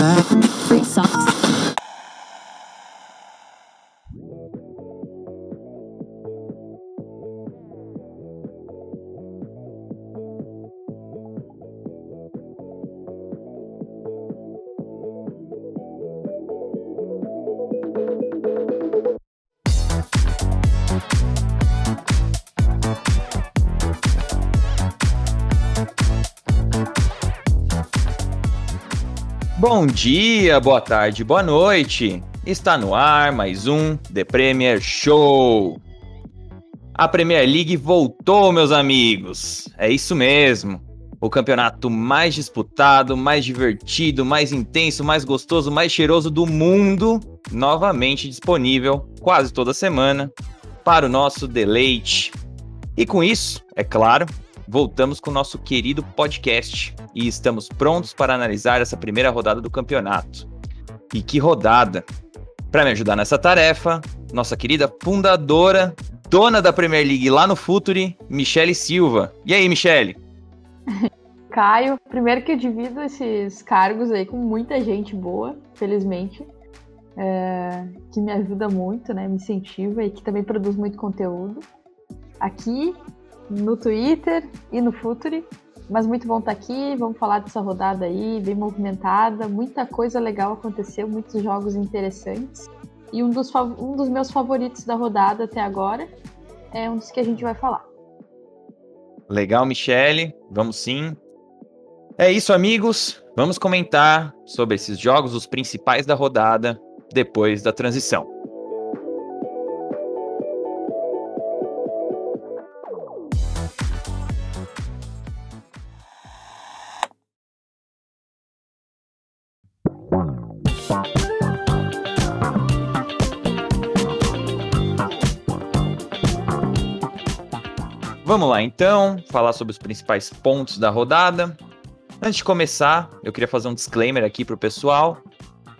Free socks. Bom dia, boa tarde, boa noite. Está no ar mais um The Premier Show. A Premier League voltou, meus amigos. É isso mesmo. O campeonato mais disputado, mais divertido, mais intenso, mais gostoso, mais cheiroso do mundo, novamente disponível quase toda semana para o nosso deleite. E com isso, é claro, voltamos com o nosso querido podcast e estamos prontos para analisar essa primeira rodada do campeonato. E que rodada! Para me ajudar nessa tarefa, nossa querida fundadora, dona da Premier League lá no Futuri, Michele Silva. E aí, Michele? Caio, primeiro que eu divido esses cargos aí com muita gente boa, felizmente, é, que me ajuda muito, né, me incentiva e que também produz muito conteúdo. Aqui no Twitter e no Futuri. Mas muito bom estar aqui, vamos falar dessa rodada aí, bem movimentada, muita coisa legal aconteceu, muitos jogos interessantes. E um dos, um dos meus favoritos da rodada até agora é um dos que a gente vai falar. Legal, Michele, vamos sim. É isso, amigos. Vamos comentar sobre esses jogos, os principais da rodada, depois da transição. Vamos lá então, falar sobre os principais pontos da rodada. Antes de começar, eu queria fazer um disclaimer aqui para o pessoal.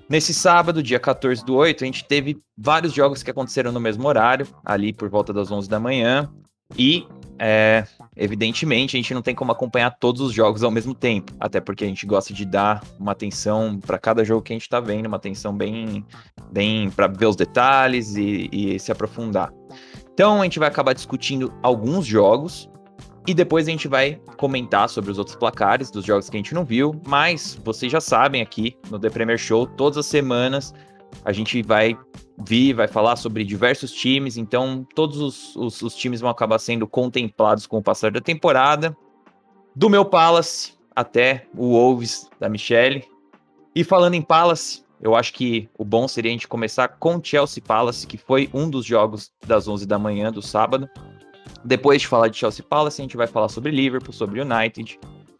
Nesse sábado, dia 14 do 8, a gente teve vários jogos que aconteceram no mesmo horário, ali por volta das 11 da manhã. E, é, evidentemente, a gente não tem como acompanhar todos os jogos ao mesmo tempo, até porque a gente gosta de dar uma atenção para cada jogo que a gente está vendo, uma atenção bem, bem para ver os detalhes e, e se aprofundar. Então a gente vai acabar discutindo alguns jogos e depois a gente vai comentar sobre os outros placares dos jogos que a gente não viu, mas vocês já sabem aqui no The Premier Show, todas as semanas a gente vai vir, vai falar sobre diversos times, então todos os, os, os times vão acabar sendo contemplados com o passar da temporada. Do meu Palace até o Wolves da Michelle. E falando em Palace, eu acho que o bom seria a gente começar com Chelsea Palace, que foi um dos jogos das 11 da manhã do sábado. Depois de falar de Chelsea Palace, a gente vai falar sobre Liverpool, sobre United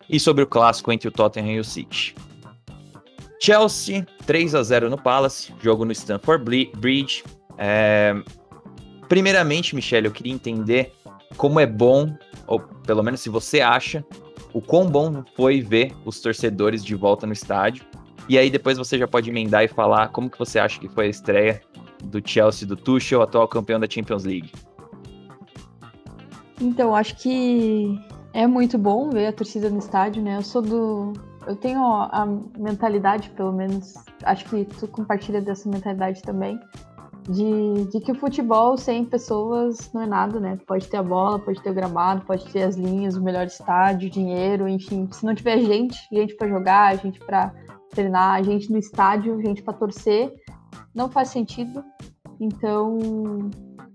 e sobre o clássico entre o Tottenham e o City. Chelsea 3 a 0 no Palace, jogo no Stamford Bridge. É... Primeiramente, Michele, eu queria entender como é bom, ou pelo menos se você acha, o quão bom foi ver os torcedores de volta no estádio. E aí depois você já pode emendar e falar como que você acha que foi a estreia do Chelsea do Tuchel, atual campeão da Champions League. Então, acho que é muito bom ver a torcida no estádio, né? Eu sou do. Eu tenho a mentalidade, pelo menos, acho que tu compartilha dessa mentalidade também, de, de que o futebol sem pessoas não é nada, né? Pode ter a bola, pode ter o gramado, pode ter as linhas, o melhor estádio, dinheiro, enfim. Se não tiver gente, gente para jogar, gente para treinar, a gente no estádio, gente para torcer, não faz sentido. Então,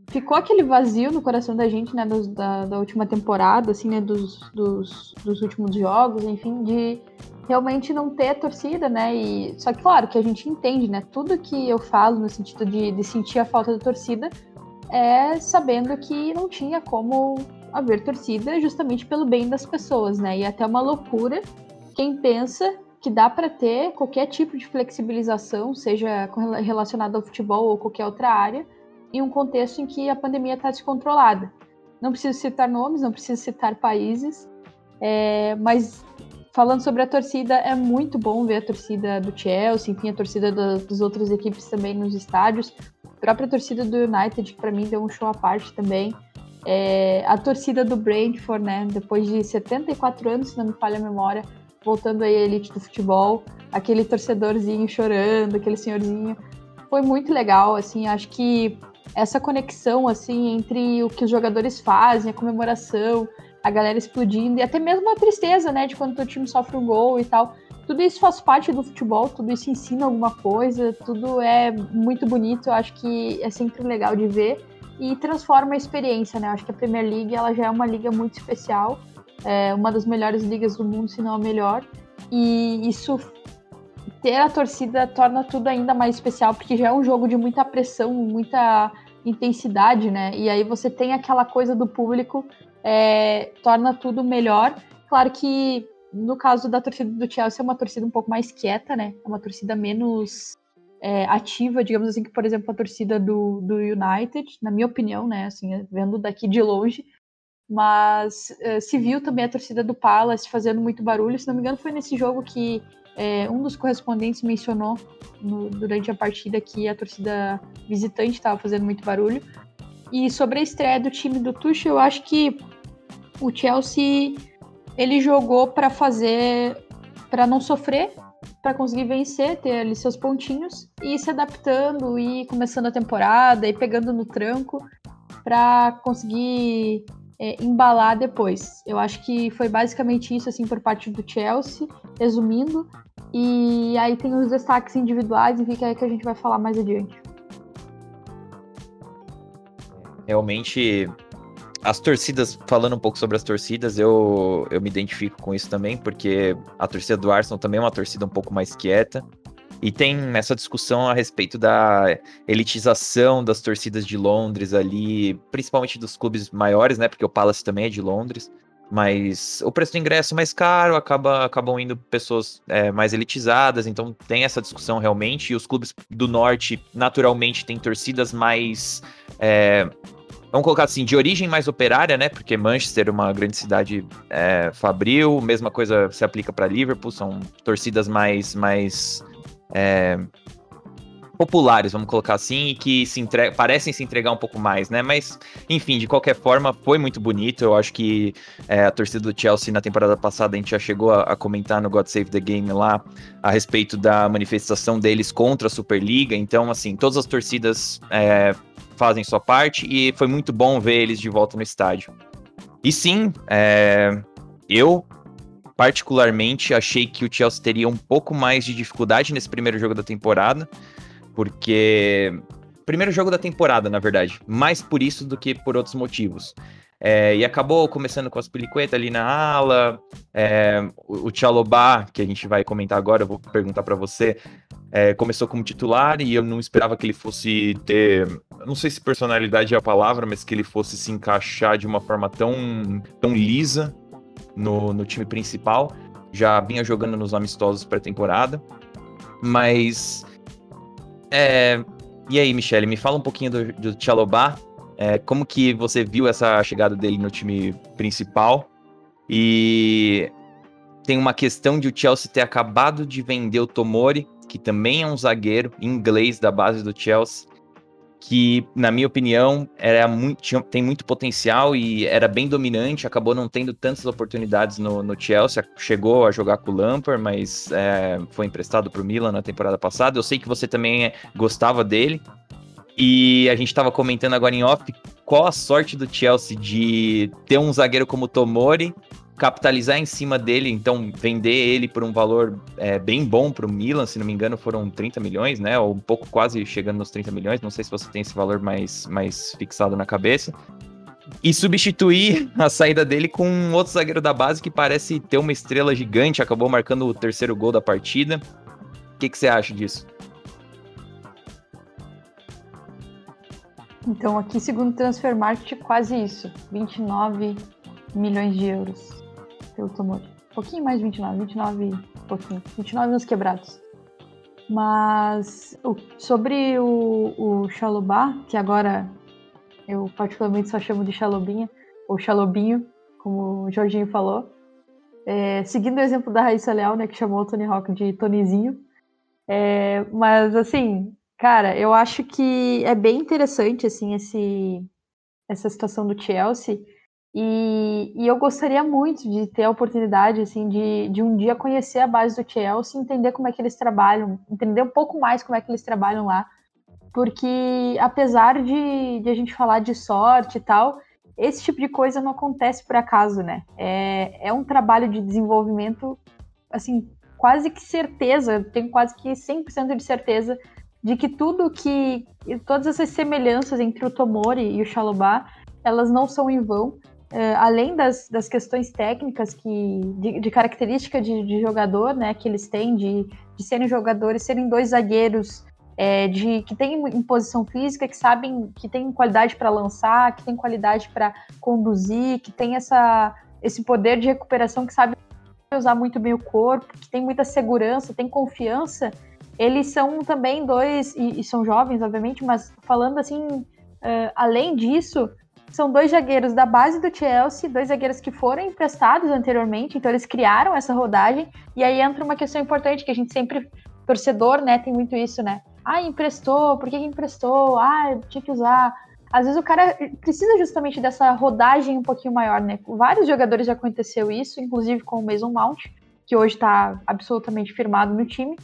ficou aquele vazio no coração da gente, né, dos, da, da, última temporada, assim, né, dos, dos, dos, últimos jogos, enfim, de realmente não ter torcida, né, e só que, claro, que a gente entende, né, tudo que eu falo no sentido de, de sentir a falta da torcida é sabendo que não tinha como haver torcida justamente pelo bem das pessoas, né, e é até uma loucura quem pensa que dá para ter qualquer tipo de flexibilização, seja relacionado ao futebol ou qualquer outra área, em um contexto em que a pandemia está descontrolada. Não preciso citar nomes, não preciso citar países, é, mas falando sobre a torcida, é muito bom ver a torcida do Chelsea, enfim, a torcida do, das outras equipes também nos estádios. A própria torcida do United, que para mim deu um show à parte também. É, a torcida do Brentford, né, depois de 74 anos, se não me falha a memória, voltando aí à elite do futebol. aquele torcedorzinho chorando, aquele senhorzinho. Foi muito legal, assim, acho que essa conexão, assim, entre o que os jogadores fazem, a comemoração, a galera explodindo, e até mesmo a tristeza, né, de quando o time sofre um gol e tal. Tudo isso faz parte do futebol, tudo isso ensina alguma coisa, tudo é muito bonito, eu acho que é sempre legal de ver e transforma a experiência, né? Eu acho que a Premier League ela já é uma liga muito especial, é uma das melhores ligas do mundo, se não a melhor, e isso ter a torcida torna tudo ainda mais especial, porque já é um jogo de muita pressão, muita intensidade, né? E aí você tem aquela coisa do público, é, torna tudo melhor. Claro que no caso da torcida do Chelsea é uma torcida um pouco mais quieta, né? É uma torcida menos é, ativa, digamos assim, que, por exemplo, a torcida do, do United, na minha opinião, né? Assim, vendo daqui de longe. Mas é, se viu também a torcida do Palace fazendo muito barulho. Se não me engano, foi nesse jogo que é, um dos correspondentes mencionou no, durante a partida que a torcida visitante estava fazendo muito barulho. E sobre a estreia do time do Tuchel, eu acho que o Chelsea ele jogou para fazer, para não sofrer, para conseguir vencer, ter ali seus pontinhos e se adaptando e começando a temporada e pegando no tranco para conseguir é, embalar depois. Eu acho que foi basicamente isso assim por parte do Chelsea, resumindo. E aí tem os destaques individuais, e fica aí que a gente vai falar mais adiante. Realmente, as torcidas, falando um pouco sobre as torcidas, eu, eu me identifico com isso também, porque a torcida do Arsenal também é uma torcida um pouco mais quieta. E tem essa discussão a respeito da elitização das torcidas de Londres ali, principalmente dos clubes maiores, né? Porque o Palace também é de Londres. Mas o preço do ingresso é mais caro, acaba, acabam indo pessoas é, mais elitizadas, então tem essa discussão realmente. E os clubes do norte, naturalmente, têm torcidas mais. É, vamos colocar assim, de origem mais operária, né? Porque Manchester é uma grande cidade é, fabril, mesma coisa se aplica para Liverpool, são torcidas mais. mais é, populares, vamos colocar assim, e que se entre... parecem se entregar um pouco mais, né? Mas, enfim, de qualquer forma, foi muito bonito. Eu acho que é, a torcida do Chelsea na temporada passada a gente já chegou a, a, comentar no God Save the Game lá a respeito da manifestação deles contra a Superliga. Então, assim, todas as torcidas é, fazem sua parte e foi muito bom ver eles de volta no estádio. E sim, é, eu particularmente achei que o Chelsea teria um pouco mais de dificuldade nesse primeiro jogo da temporada porque. Primeiro jogo da temporada, na verdade. Mais por isso do que por outros motivos. É, e acabou começando com as pelicuetas ali na ala. É, o, o Tchalobá, que a gente vai comentar agora, eu vou perguntar para você, é, começou como titular e eu não esperava que ele fosse ter. Não sei se personalidade é a palavra, mas que ele fosse se encaixar de uma forma tão, tão lisa no, no time principal. Já vinha jogando nos amistosos pré-temporada. Mas é, e aí, Michele, me fala um pouquinho do, do Chalobah. É, como que você viu essa chegada dele no time principal? E tem uma questão de o Chelsea ter acabado de vender o Tomori, que também é um zagueiro inglês da base do Chelsea, que, na minha opinião, era muito, tinha, tem muito potencial e era bem dominante, acabou não tendo tantas oportunidades no, no Chelsea, chegou a jogar com o Lampard, mas é, foi emprestado para o Milan na temporada passada. Eu sei que você também gostava dele, e a gente estava comentando agora em off qual a sorte do Chelsea de ter um zagueiro como Tomori capitalizar em cima dele, então vender ele por um valor é, bem bom para o Milan, se não me engano foram 30 milhões, né? Ou um pouco quase chegando nos 30 milhões, não sei se você tem esse valor mais, mais fixado na cabeça. E substituir a saída dele com outro zagueiro da base que parece ter uma estrela gigante, acabou marcando o terceiro gol da partida. O que, que você acha disso? Então, aqui, segundo Transfer Market, quase isso. 29 milhões de euros pelo Tomori. Um pouquinho mais de 29, 29 pouquinho. 29 nos quebrados. Mas o, sobre o, o Xalobá, que agora eu particularmente só chamo de Xalobinha, ou Xalobinho, como o Jorginho falou. É, seguindo o exemplo da Raíssa Leal, né, que chamou o Tony Hawk de Tonizinho. É, mas, assim, cara, eu acho que é bem interessante, assim, esse, essa situação do Chelsea, E, e, eu gostaria muito de ter a oportunidade, assim, de, de um dia conhecer a base do Chelsea, entender como é que eles trabalham, entender um pouco mais como é que eles trabalham lá. Porque, apesar de, de a gente falar de sorte e tal, esse tipo de coisa não acontece por acaso, né? É, é um trabalho de desenvolvimento, assim, quase que certeza, tenho quase que 100% de certeza de que tudo que. todas essas semelhanças entre o Tomori e o Xalobá, elas não são em vão além das, das questões técnicas que de, de característica de, de, jogador, né, que eles têm de, de serem jogadores, serem dois zagueiros é, de que têm imposição física, que sabem que têm qualidade para lançar, que têm qualidade para conduzir, que tem essa esse poder de recuperação, que sabe usar muito bem o corpo, que tem muita segurança, tem confiança. Eles são também dois e, e são jovens, obviamente, mas falando assim, uh, além disso são dois zagueiros da base do Chelsea, dois zagueiros que foram emprestados anteriormente, então eles criaram essa rodagem. E aí entra uma questão importante que a gente sempre, torcedor, né, tem muito isso, né? Ah, emprestou, por que, emprestou? Ah, tinha que usar. Às vezes o cara precisa justamente dessa rodagem um pouquinho maior, né? Vários jogadores já aconteceu isso, inclusive com o Mason Mount, que hoje está absolutamente firmado no time.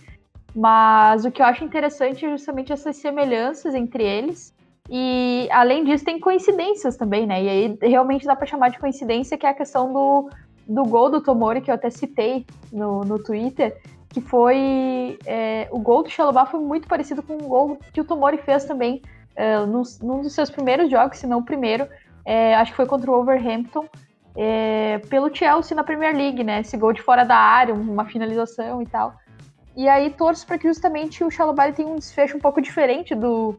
Mas o que eu acho interessante é justamente essas semelhanças entre eles e além disso, tem coincidências também, né? E aí realmente dá para chamar de coincidência, que é a questão do, do gol do Tomori, que eu até citei no, no Twitter, que foi. É, o gol do Xalobá foi muito parecido com o gol que o Tomori fez também é, num, num dos seus primeiros jogos, se não o primeiro. É, acho que foi contra o Overhampton. É, pelo Chelsea na Premier League, né? Esse gol de fora da área, uma finalização e tal. E aí torço para que justamente o Xalobá tenha um desfecho um pouco diferente do,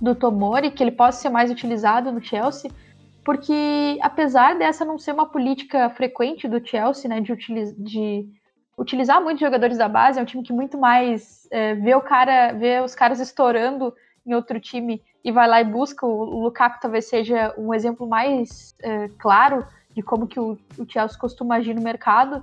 do Tomori, que ele possa ser mais utilizado no Chelsea, porque apesar dessa não ser uma política frequente do Chelsea, né, de, utiliz de utilizar muitos jogadores da base, é um time que muito mais é, vê o cara, vê os caras estourando em outro time e vai lá e busca. O, Lukaku talvez seja um exemplo mais é, claro de como que o, o Chelsea costuma agir no mercado,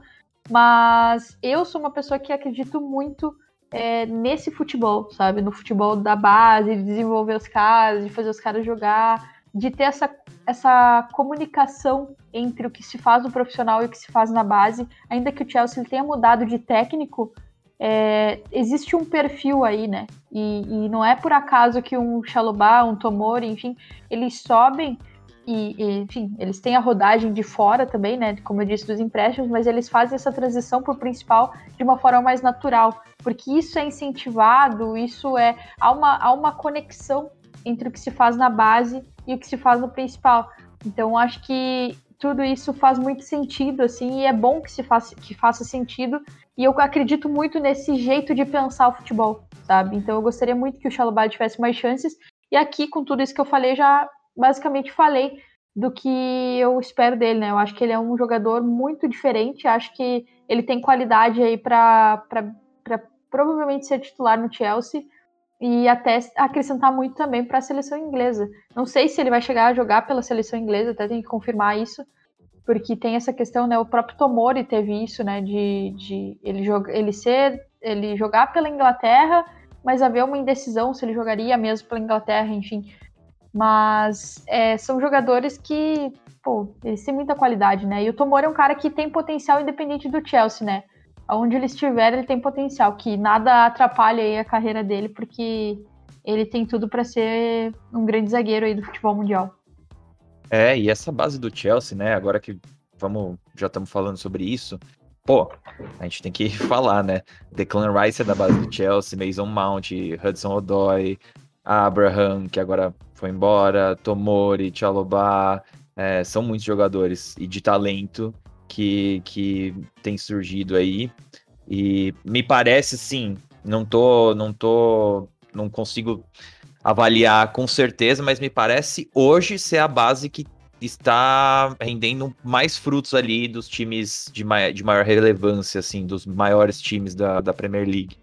mas eu sou uma pessoa que acredito muito é, nesse futebol, sabe? No futebol da base, de desenvolver os caras, de fazer os caras jogar, de ter essa, essa comunicação entre o que se faz no profissional e o que se faz na base. Ainda que o Chelsea tenha mudado de técnico, é, existe um perfil aí, né? E, e, não é por acaso que um Chalobah, um Tomori, enfim, eles sobem e, e, enfim, eles têm a rodagem de fora também, né? Como eu disse, dos empréstimos, mas eles fazem essa transição para o principal de uma forma mais natural, porque isso é incentivado, isso é. Há uma, há uma conexão entre o que se faz na base e o que se faz no principal. Então, acho que tudo isso faz muito sentido, assim, e é bom que se faça, que faça sentido. E eu acredito muito nesse jeito de pensar o futebol, sabe? Então, eu gostaria muito que o Chalobah tivesse mais chances. E aqui, com tudo isso que eu falei, já basicamente falei do que eu espero dele, né? Eu acho que ele é um jogador muito diferente, acho que ele tem qualidade aí para provavelmente ser titular no Chelsea e até acrescentar muito também para a seleção inglesa. Não sei se ele vai chegar a jogar pela seleção inglesa, até tem que confirmar isso, porque tem essa questão, né? O próprio Tomori teve isso, né? De, de ele, joga, ele ser, ele jogar pela Inglaterra, mas haver uma indecisão se ele jogaria mesmo pela Inglaterra, enfim. Mas é, são jogadores que, pô, eles têm muita qualidade, né? E o Tomori é um cara que tem potencial independente do Chelsea, né? Onde ele estiver, ele tem potencial, que nada atrapalha aí a carreira dele, porque ele tem tudo para ser um grande zagueiro aí do futebol mundial. É, e essa base do Chelsea, né? Agora que vamos, já estamos falando sobre isso, pô, a gente tem que falar, né? Declan Rice é da base do Chelsea, Mason Mount, Hudson Odoi, Abraham, que agora foi embora, Tomori, Chalobah, é, são muitos jogadores e de talento que, que tem surgido aí. E me parece, sim, não tô, não tô, não consigo avaliar com certeza, mas me parece hoje ser a base que está rendendo mais frutos ali dos times de, mai de maior relevância, assim, dos maiores times da, da Premier League.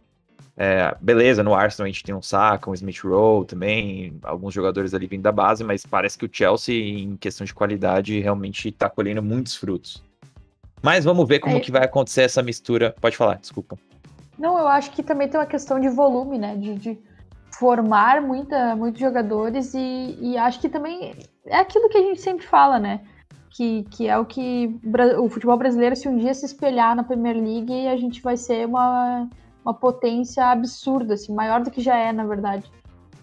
É, beleza, no Arsenal a gente tem um Saka, um Smith Rowe também, alguns jogadores ali vindo da base, mas parece que o Chelsea, em questão de qualidade, realmente está colhendo muitos frutos. Mas vamos ver como é. que vai acontecer essa mistura. Pode falar, desculpa. Não, eu acho que também tem uma questão de volume, né? De, de formar muita, muitos jogadores e, e acho que também é aquilo que a gente sempre fala, né? que, que é o que o futebol brasileiro, se um dia se espelhar na Premier League, a gente vai ser uma, uma potência absurda, assim, maior do que já é, na verdade.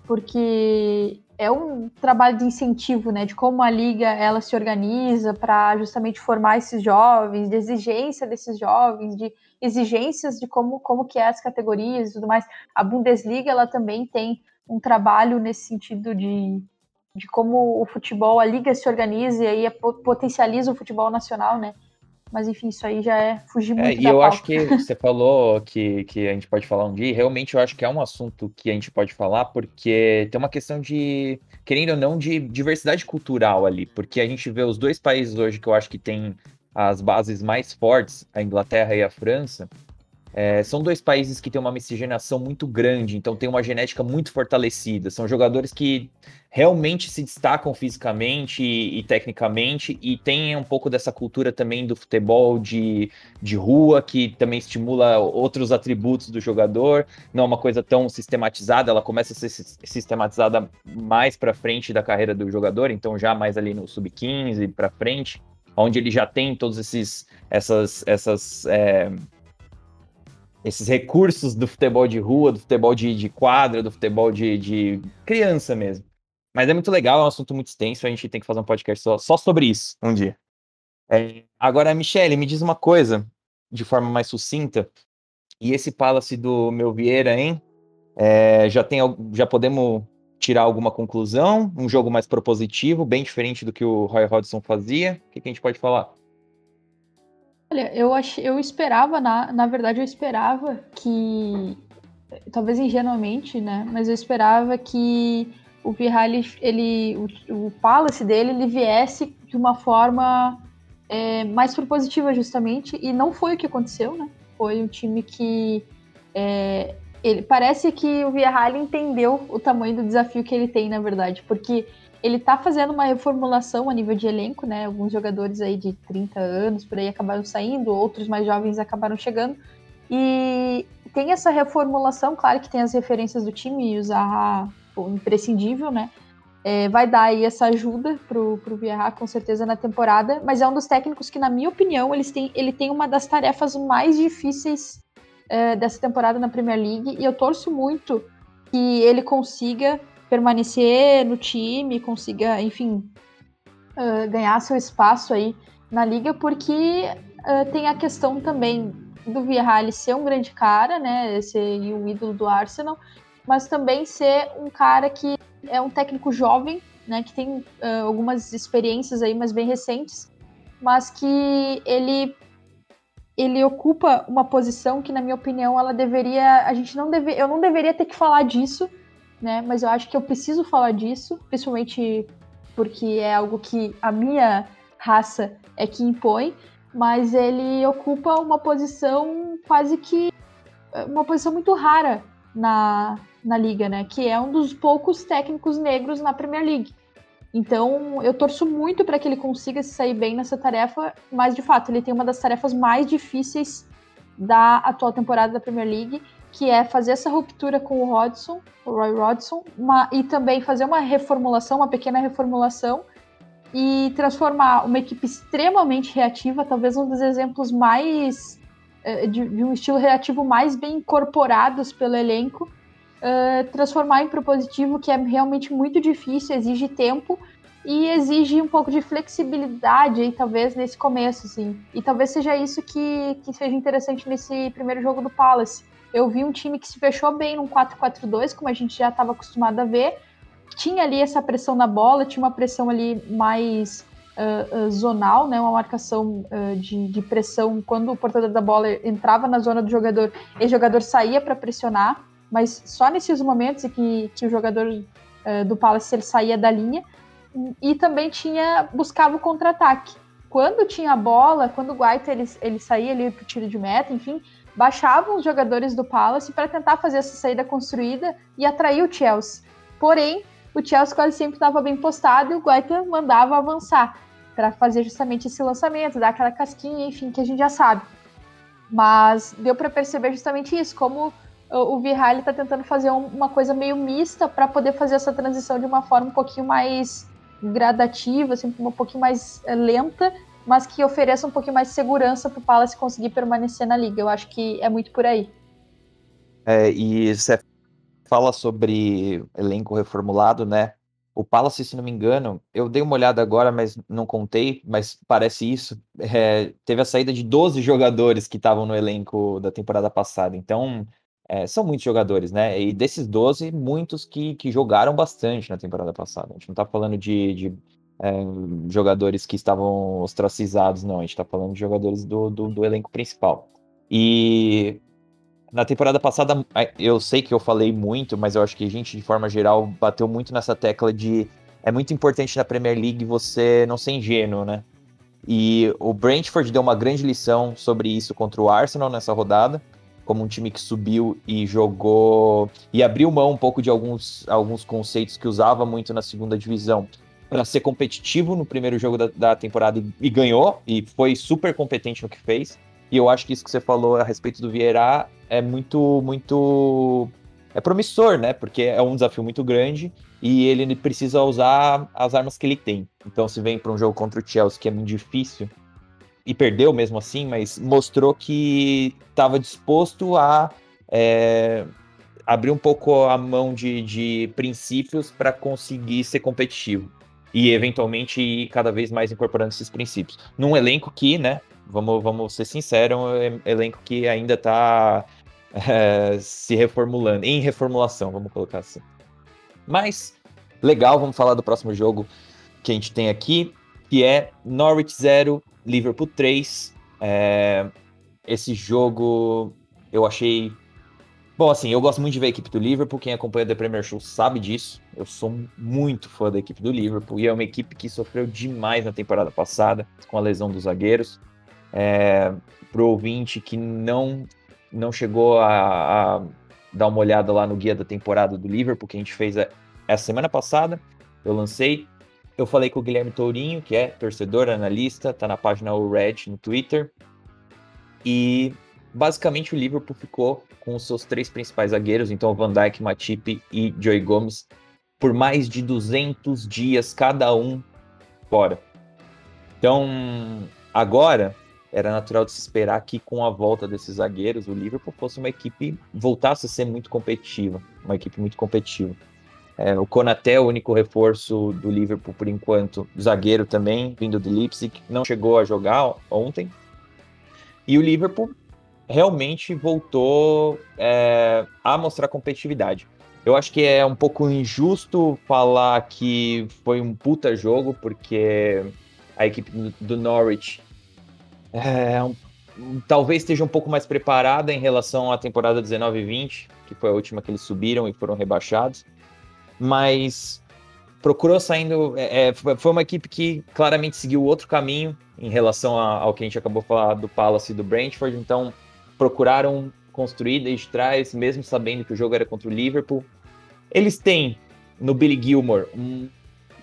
Porque é um trabalho de incentivo, né, de como a liga ela se organiza para justamente formar esses jovens, de exigência desses jovens, de exigências de como como que é as categorias e tudo mais. A Bundesliga ela também tem um trabalho nesse sentido de de como o futebol, a liga se organiza e aí é potencializa o futebol nacional, né? Mas enfim, isso aí já é fugir muito é, E eu pauta. acho que você falou que, que a gente pode falar um dia, e realmente eu acho que é um assunto que a gente pode falar, porque tem uma questão de, querendo ou não, de diversidade cultural ali, porque a gente vê os dois países hoje que eu acho que tem as bases mais fortes, a Inglaterra e a França, é, são dois países que têm uma miscigenação muito grande, então tem uma genética muito fortalecida. São jogadores que realmente se destacam fisicamente e, e tecnicamente e tem um pouco dessa cultura também do futebol de, de rua, que também estimula outros atributos do jogador. Não é uma coisa tão sistematizada, ela começa a ser sistematizada mais para frente da carreira do jogador, então já mais ali no sub-15 para frente, onde ele já tem todos esses essas essas é, esses recursos do futebol de rua, do futebol de, de quadra, do futebol de, de, criança mesmo. Mas é muito legal, é um assunto muito extenso, a gente tem que fazer um podcast só, só sobre isso um dia. É, agora, Michele, me diz uma coisa, de forma mais sucinta, e esse Palace do meu Vieira, hein? É, já, tem, já podemos tirar alguma conclusão? Um jogo mais propositivo, bem diferente do que o Roy Hodgson fazia? O que, que a gente pode falar? Olha, eu, ach, eu esperava, na, na verdade, eu esperava que, talvez ingenuamente, né? Mas eu esperava que o Pirralli, ele, o, o Palace dele, ele viesse de uma forma é, mais propositiva, justamente, e não foi o que aconteceu, né? Foi um time que é, ele parece que o Via entendeu o tamanho do desafio que ele tem, na verdade, porque ele tá fazendo uma reformulação a nível de elenco, né? Alguns jogadores aí de 30 anos por aí acabaram saindo, outros mais jovens acabaram chegando. E tem essa reformulação, claro que tem as referências do time e o Zaha, pô, imprescindível, né? É, vai dar aí essa ajuda pro, pro Vieira, com certeza, na temporada, mas é um dos técnicos que, na minha opinião, eles têm, ele tem uma das tarefas mais difíceis é, dessa temporada na Premier League, e eu torço muito que ele consiga permanecer no time, consiga, enfim, uh, ganhar seu espaço aí na liga, porque uh, tem a questão também do Vieira ser um grande cara, né, ser um ídolo do Arsenal, mas também ser um cara que é um técnico jovem, né, que tem uh, algumas experiências aí, mas bem recentes, mas que ele ele ocupa uma posição que, na minha opinião, ela deveria. A gente não deve, eu não deveria ter que falar disso, né? Mas eu acho que eu preciso falar disso, principalmente porque é algo que a minha raça é que impõe, mas ele ocupa uma posição quase que uma posição muito rara na, na liga, né? Que é um dos poucos técnicos negros na Premier League. Então, eu torço muito para que ele consiga se sair bem nessa tarefa, mas de fato, ele tem uma das tarefas mais difíceis da atual temporada da Premier League que é fazer essa ruptura com o Rodson, o Roy Rodson, uma, e também fazer uma reformulação, uma pequena reformulação, e transformar uma equipe extremamente reativa, talvez um dos exemplos mais eh, de, de um estilo reativo mais bem incorporados pelo elenco, uh, transformar em propositivo, que é realmente muito difícil, exige tempo e exige um pouco de flexibilidade aí, talvez, nesse começo, assim. E talvez seja isso que, que seja interessante nesse primeiro jogo do Palace eu vi um time que se fechou bem num 4-4-2, como a gente já estava acostumado a ver. Tinha ali essa pressão na bola, tinha uma pressão ali mais uh, uh, zonal, né? Uma marcação uh, de, de, pressão quando o portador da bola entrava na zona do jogador, e o jogador saía para pressionar, mas só nesses momentos que, que o jogador do Palace ele saía da linha. E também tinha buscava o contra-ataque. Quando tinha a bola, quando o Guaita ele, ele saía ali pro tiro de meta, enfim, baixavam os jogadores do Palace para tentar fazer essa saída construída e atrair o Chelsea. Porém, o Chelsea quase sempre estava bem postado e o Guaita mandava avançar para fazer justamente esse lançamento, dar aquela casquinha, enfim, que a gente já sabe. Mas deu para perceber justamente isso, como o Vihar está tentando fazer uma coisa meio mista para poder fazer essa transição de uma forma um pouquinho mais gradativa, sempre um pouquinho mais é, lenta, mas que ofereça um pouquinho mais de segurança para o Palace conseguir permanecer na liga. Eu acho que é muito por aí. É, e você fala sobre elenco reformulado, né? O Palace, se não me engano, eu dei uma olhada agora, mas não contei, mas parece isso. É, teve a saída de 12 jogadores que estavam no elenco da temporada passada. Então, é, são muitos jogadores, né? E desses 12, muitos que, que jogaram bastante na temporada passada. A gente não está falando de, de é, jogadores que estavam ostracizados, não. A gente está falando de jogadores do, do, do elenco principal. E na temporada passada, eu sei que eu falei muito, mas eu acho que a gente, de forma geral, bateu muito nessa tecla de é muito importante na Premier League você não ser ingênuo, né? E o Brentford deu uma grande lição sobre isso contra o Arsenal nessa rodada, como um time que subiu e jogou e abriu mão um pouco de alguns, alguns conceitos que usava muito na segunda divisão para ser competitivo no primeiro jogo da, da temporada e, ganhou, e foi super competente no que fez. E eu acho que isso que você falou a respeito do Vieira é muito, muito. É promissor, né? Porque é um desafio muito grande e ele precisa usar as armas que ele tem. Então, se vem para um jogo contra o Chelsea, que é muito difícil, e perdeu mesmo assim, mas mostrou que estava disposto a é, abrir um pouco a mão de, de princípios para conseguir ser competitivo. E eventualmente ir cada vez mais incorporando esses princípios. Num elenco que, né, vamos, vamos ser sinceros, é um elenco que ainda está é, se reformulando, em reformulação, vamos colocar assim. Mas, legal, vamos falar do próximo jogo que a gente tem aqui, que é Norwich 0, Liverpool 3. É, esse jogo eu achei. Bom, assim, eu gosto muito de ver a equipe do Liverpool. Quem acompanha The Premier Show sabe disso. Eu sou muito fã da equipe do Liverpool e é uma equipe que sofreu demais na temporada passada com a lesão dos zagueiros. É, pro ouvinte que não não chegou a, a, dar uma olhada lá no guia da temporada do Liverpool que a gente fez essa semana passada, eu lancei. Eu falei com o Guilherme Tourinho, que é torcedor, analista, tá na página o Red no Twitter. E basicamente o Liverpool ficou com os seus três principais zagueiros, então Van Dijk, Matip e Joey Gomes, por mais de 200 dias cada um fora. Então, agora era natural de se esperar que com a volta desses zagueiros, o Liverpool fosse uma equipe, voltasse a ser muito competitiva, uma equipe muito competitiva. É, o Konaté o único reforço do Liverpool por enquanto, zagueiro também, vindo do Leipzig, não chegou a jogar ontem. E o Liverpool realmente voltou é, a mostrar competitividade. Eu acho que é um pouco injusto falar que foi um puta jogo, porque a equipe do Norwich é, talvez esteja um pouco mais preparada em relação à temporada 19 e 20, que foi a última que eles subiram e foram rebaixados. Mas procurou saindo. É, é foi uma equipe que claramente seguiu outro caminho em relação a, ao que a gente acabou de falar do Palace e do Brentford. Então, procuraram construir desde trás, mesmo sabendo que o jogo era contra o Liverpool. Eles têm no Billy Gilmore um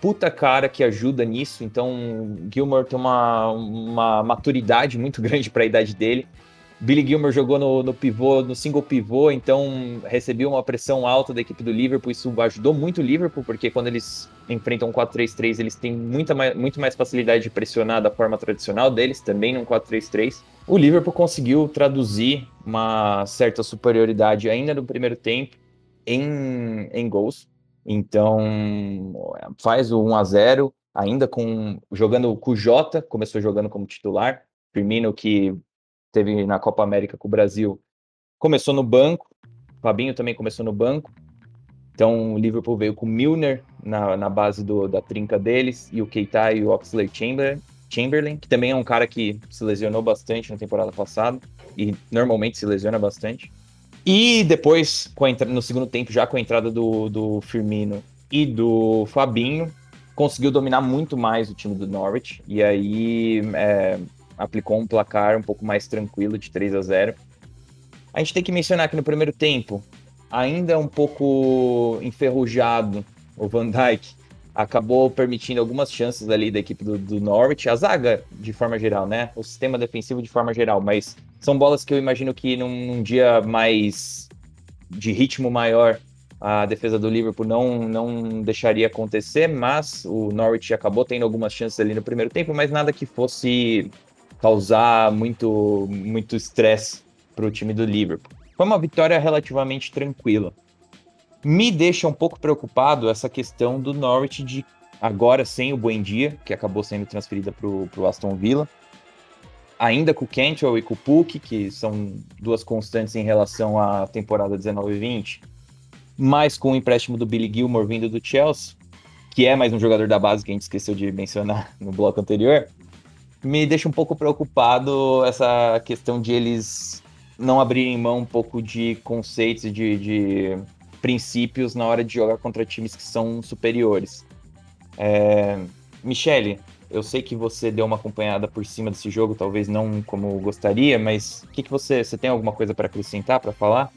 puta cara que ajuda nisso. Então, Gilmore tem uma, uma maturidade muito grande para a idade dele. Billy Gilmore jogou no, no pivô, no single pivô, então recebeu uma pressão alta da equipe do Liverpool. Isso ajudou muito o Liverpool, porque quando eles enfrentam um 4-3-3, eles têm muita mais, muito mais facilidade de pressionar da forma tradicional deles, também num 4-3-3. O Liverpool conseguiu traduzir uma certa superioridade ainda no primeiro tempo em, em gols. Então, faz o 1 a 0 ainda com jogando com o Jota, começou jogando como titular. Firmino que teve na Copa América com o Brasil, começou no banco. Fabinho também começou no banco. Então, o Liverpool veio com o Milner na, na base do, da trinca deles e o Keita e o Oxley Chamberlain, Chamberlain, que também é um cara que se lesionou bastante na temporada passada e normalmente se lesiona bastante. E depois, no segundo tempo, já com a entrada do, do Firmino e do Fabinho, conseguiu dominar muito mais o time do Norwich. E aí é, aplicou um placar um pouco mais tranquilo de 3 a 0 A gente tem que mencionar que no primeiro tempo, ainda um pouco enferrujado, o Van Dijk acabou permitindo algumas chances ali da equipe do, do Norwich, a zaga de forma geral, né? O sistema defensivo de forma geral, mas são bolas que eu imagino que num, num dia mais de ritmo maior a defesa do Liverpool não, não deixaria acontecer, mas o Norwich acabou tendo algumas chances ali no primeiro tempo, mas nada que fosse causar muito muito estresse para o time do Liverpool. Foi uma vitória relativamente tranquila. Me deixa um pouco preocupado essa questão do Norwich de agora sem o Buendia, que acabou sendo transferida para o Aston Villa. Ainda com o Cantwell e com o Puck, que são duas constantes em relação à temporada 19-20, mas com o empréstimo do Billy Gilmore vindo do Chelsea, que é mais um jogador da base que a gente esqueceu de mencionar no bloco anterior, me deixa um pouco preocupado essa questão de eles não abrirem mão um pouco de conceitos de, de princípios na hora de jogar contra times que são superiores. É... Michele, eu sei que você deu uma acompanhada por cima desse jogo, talvez não como gostaria, mas o que, que você, você tem alguma coisa para acrescentar, para falar?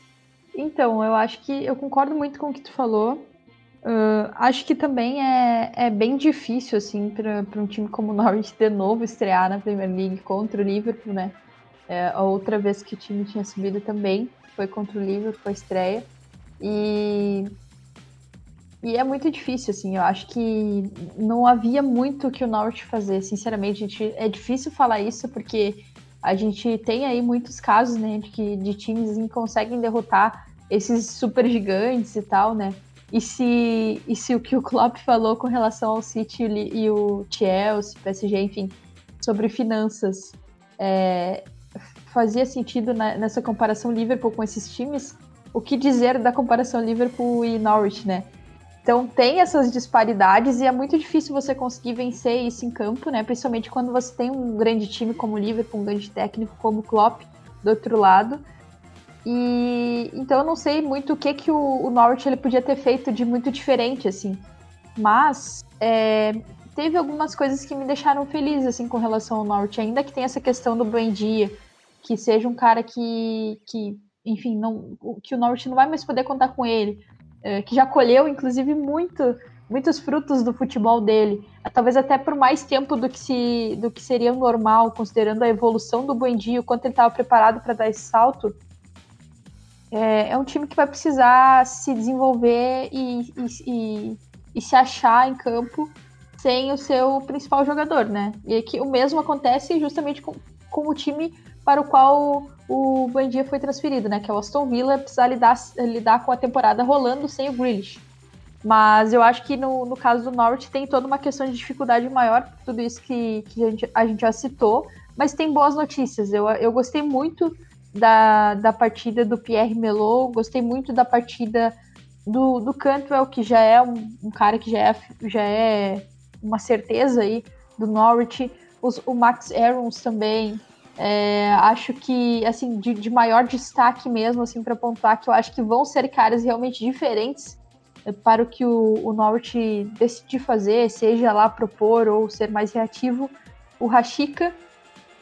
Então, eu acho que eu concordo muito com o que tu falou. Uh, acho que também é, é bem difícil, assim, para um time como o Norwich de novo estrear na Premier League contra o Liverpool, né? É, a outra vez que o time tinha subido também foi contra o Liverpool, a estreia. E, e é muito difícil, assim. Eu acho que não havia muito que o Norwich fazer, sinceramente. Gente, é difícil falar isso porque a gente tem aí muitos casos, né, de, que, de times que conseguem derrotar esses super gigantes e tal, né? E se, e se o que o Klopp falou com relação ao City e o Chelsea, PSG, enfim, sobre finanças, é, fazia sentido na, nessa comparação Liverpool com esses times, o que dizer da comparação Liverpool e Norwich, né? Então tem essas disparidades e é muito difícil você conseguir vencer isso em campo, né? Principalmente quando você tem um grande time como o Liverpool, um grande técnico como o Klopp do outro lado. E então eu não sei muito o que que o, o Norwich ele podia ter feito de muito diferente assim, mas é, teve algumas coisas que me deixaram feliz assim com relação ao Norwich, ainda que tenha essa questão do Buendia, que seja um cara que, que enfim, não, que o Norwich não vai mais poder contar com ele, é, que já colheu, inclusive, muito, muitos frutos do futebol dele, talvez até por mais tempo do que, se, do que seria normal, considerando a evolução do Buendia, o quanto ele estava preparado para dar esse salto. É, é, um time que vai precisar se desenvolver e, e, e, e se achar em campo sem o seu principal jogador, né? E que o mesmo acontece justamente com, com o time para o qual o Buendia foi transferido, né? Que é o Aston Villa, precisar lidar, lidar com a temporada rolando sem o Grealish. Mas eu acho que no, no caso do Norwich tem toda uma questão de dificuldade maior, tudo isso que, que a, gente, a gente já citou, mas tem boas notícias. Eu, eu gostei muito da, da partida do Pierre Melo, gostei muito da partida do, do Cantwell, que já é um, um cara que já é, já é uma certeza aí do Norwich. Os, o Max Aarons também, é, acho que, assim, de, de, maior destaque mesmo, assim, para pontuar, que eu acho que vão ser caras realmente diferentes é, para o que o, o Norwich decidir fazer, seja lá propor ou ser mais reativo, o Rashika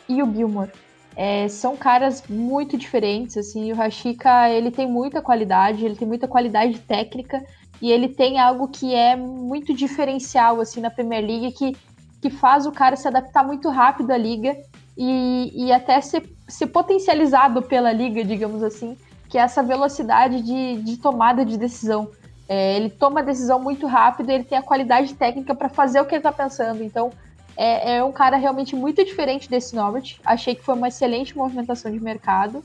e o Gilmore. É, são caras muito diferentes, assim, o Rashika, ele tem muita qualidade, ele tem muita qualidade técnica, e ele tem algo que é muito diferencial, assim, na Premier League, que, que faz o cara se adaptar muito rápido à liga e, e até ser, ser potencializado pela liga, digamos assim, que é essa velocidade de, de tomada de decisão. É, ele toma a decisão muito rápido, ele tem a qualidade técnica para fazer o que ele está pensando. Então, é, é, um cara realmente muito diferente desse Norwich. Achei que foi uma excelente movimentação de mercado.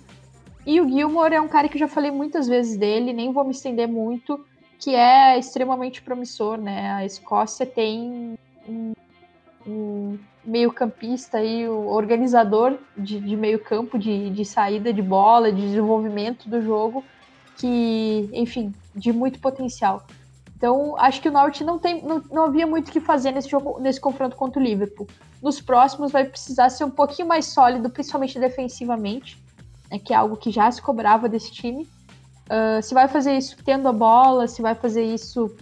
E o Gilmore é um cara que eu já falei muitas vezes dele, nem vou me estender muito, que é extremamente promissor, né? A Escócia tem um, um meio-campista e o organizador de, de meio-campo, de, de saída de bola, de desenvolvimento do jogo, que, enfim, de muito potencial. Então, acho que o Norte não, tem, não, não havia muito o que fazer nesse jogo, nesse confronto contra o Liverpool. Nos próximos vai precisar ser um pouquinho mais sólido, principalmente defensivamente, né, que é algo que já se cobrava desse time. Uh, se vai fazer isso tendo a bola, se vai fazer isso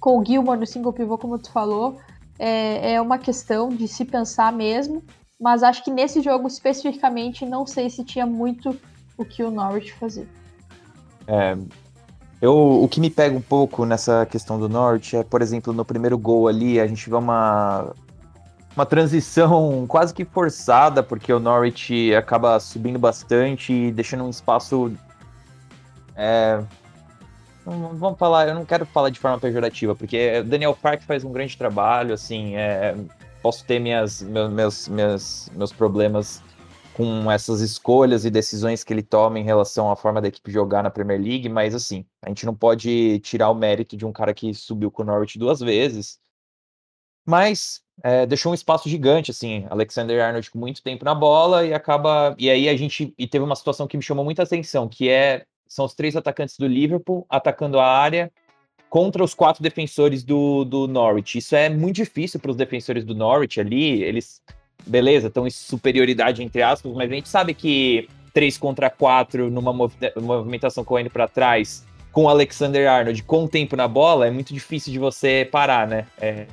com o Gilmore no single pivô, como tu falou, é, é uma questão de se pensar mesmo, mas acho que nesse jogo especificamente não sei se tinha muito o que o Norwich fazer. É, eu, o que me pega um pouco nessa questão do Norwich é, por exemplo, no primeiro gol ali, a gente vê uma, uma transição quase que forçada, porque o Norwich acaba subindo bastante e deixando um espaço é, vamos falar, eu não quero falar de forma pejorativa, porque Daniel Park faz um grande trabalho, assim, é, posso ter minhas, meus, meus, meus problemas com essas escolhas e decisões que ele toma em relação à forma da equipe jogar na Premier League, mas assim, a gente não pode tirar o mérito de um cara que subiu com o Norwich duas vezes, mas é, deixou um espaço gigante, assim, Alexander Arnold com muito tempo na bola e acaba, e aí a gente, e teve uma situação que me chamou muita atenção, que é, são os três atacantes do Liverpool atacando a área contra os quatro defensores do, do Norwich, isso é muito difícil para os defensores do Norwich ali, eles beleza, estão em superioridade entre aspas, mas a gente sabe que 3 contra 4 numa movimentação correndo para trás com o Alexander Arnold com o tempo na bola é muito difícil de você parar, né? É,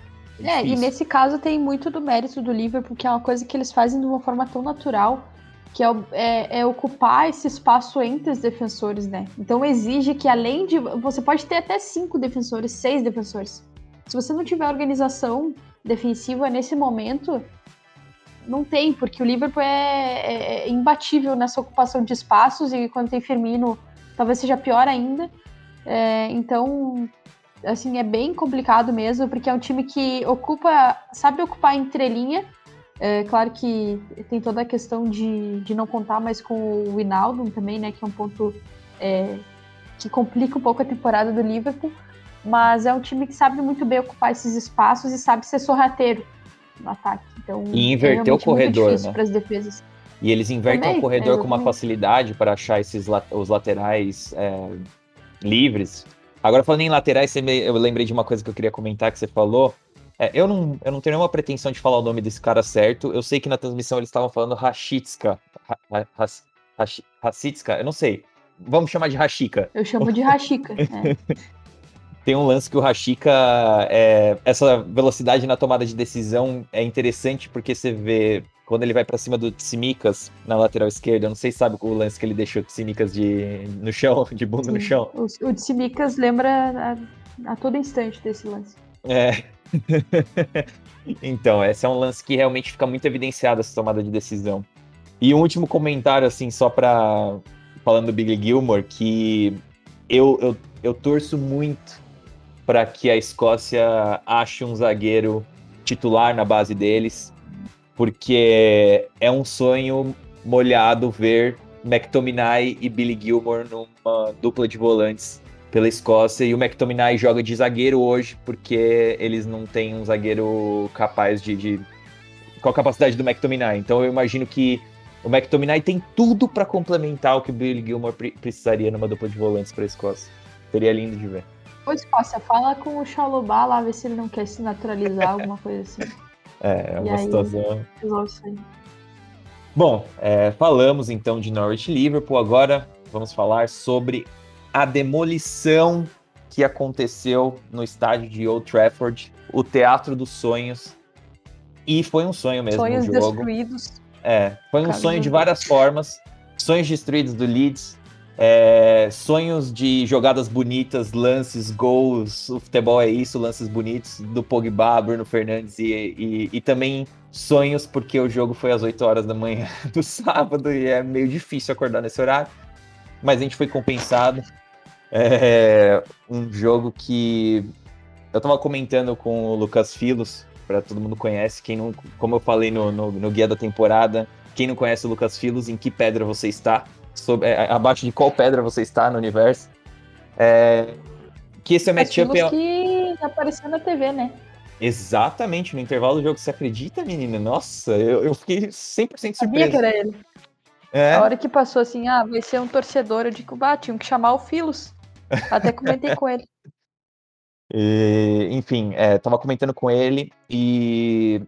é, e nesse caso tem muito do mérito do Liverpool, que é uma coisa que eles fazem de uma forma tão natural, que é, é, é, ocupar esse espaço entre os defensores, né? Então exige que além de. Você pode ter até cinco defensores, seis defensores. Se você não tiver organização defensiva nesse momento, não tem, porque o Liverpool é, é, é, imbatível nessa ocupação de espaços e quando tem Firmino talvez seja pior ainda. É, então, assim, é bem complicado mesmo, porque é um time que ocupa, sabe ocupar entrelinha. É, claro que tem toda a questão de, de não contar mais com o Winaldo também, né, que é um ponto é, que complica um pouco a temporada do Liverpool, mas é um time que sabe muito bem ocupar esses espaços e sabe ser sorrateiro no ataque. Então, e inverter é o corredor, né? Para as defesas. E eles invertem Também, o corredor com uma facilidade para achar esses os laterais é, livres. Agora, falando em laterais, eu lembrei de uma coisa que eu queria comentar que você falou. É, eu, não, eu não tenho nenhuma pretensão de falar o nome desse cara certo. Eu sei que na transmissão eles estavam falando Rachitska. Rachitska, eu não sei. Vamos chamar de Rachika. Eu chamo de Rachika. é. Tem um lance que o Rashika, é, essa velocidade na tomada de decisão é interessante porque você vê quando ele vai para cima do Tsimikas na lateral esquerda, eu não sei se sabe o lance que ele deixou o Tsimikas de, no chão, de bunda Sim. no chão. O, o Tsimikas lembra a, a todo instante desse lance. É. então, esse é um lance que realmente fica muito evidenciado essa tomada de decisão. E um último comentário, assim, só para falando do Billy Gilmore, que eu, eu, eu torço muito para que a Escócia ache um zagueiro titular na base deles, porque é um sonho molhado ver McTominay e Billy Gilmore numa dupla de volantes pela Escócia e o McTominay joga de zagueiro hoje porque eles não têm um zagueiro capaz de, de... qual a capacidade do McTominay. Então eu imagino que o McTominay tem tudo para complementar o que o Billy Gilmore precisaria numa dupla de volantes para a Escócia. Seria lindo de ver. Ô, Escócia, fala com o Chalobah lá, ver se ele não quer se naturalizar, alguma coisa assim. É, é uma e situação. Aí, Bom, é, falamos então de Norwich Liverpool, agora vamos falar sobre a demolição que aconteceu no estádio de Old Trafford, o Teatro dos Sonhos. E foi um sonho mesmo. Sonhos destruídos. É, foi um sonho de várias formas. Sonhos destruídos do Leeds, é, sonhos de jogadas bonitas, lances, gols, o futebol é isso, lances bonitos do Pogba, Bruno Fernandes e, e, e, também sonhos porque o jogo foi às 8 horas da manhã do sábado e é meio difícil acordar nesse horário, mas a gente foi compensado. É um jogo que eu tava comentando com o Lucas Filos, para todo mundo conhece, quem não, como eu falei no, no, no guia da temporada, quem não conhece o Lucas Filos, em que pedra você está? Sobre, é, abaixo de qual pedra você está no universo. É, que esse é matchup é... que apareceu na TV, né? Exatamente, no intervalo do jogo. Você acredita, menina? Nossa, eu, eu fiquei 100% surpreso. Sabia que era ele. É. A hora que passou assim, ah, vai ser um torcedor, eu digo, bah, tinha que chamar o Filos. Até comentei com ele. E, enfim, é, tava comentando com ele e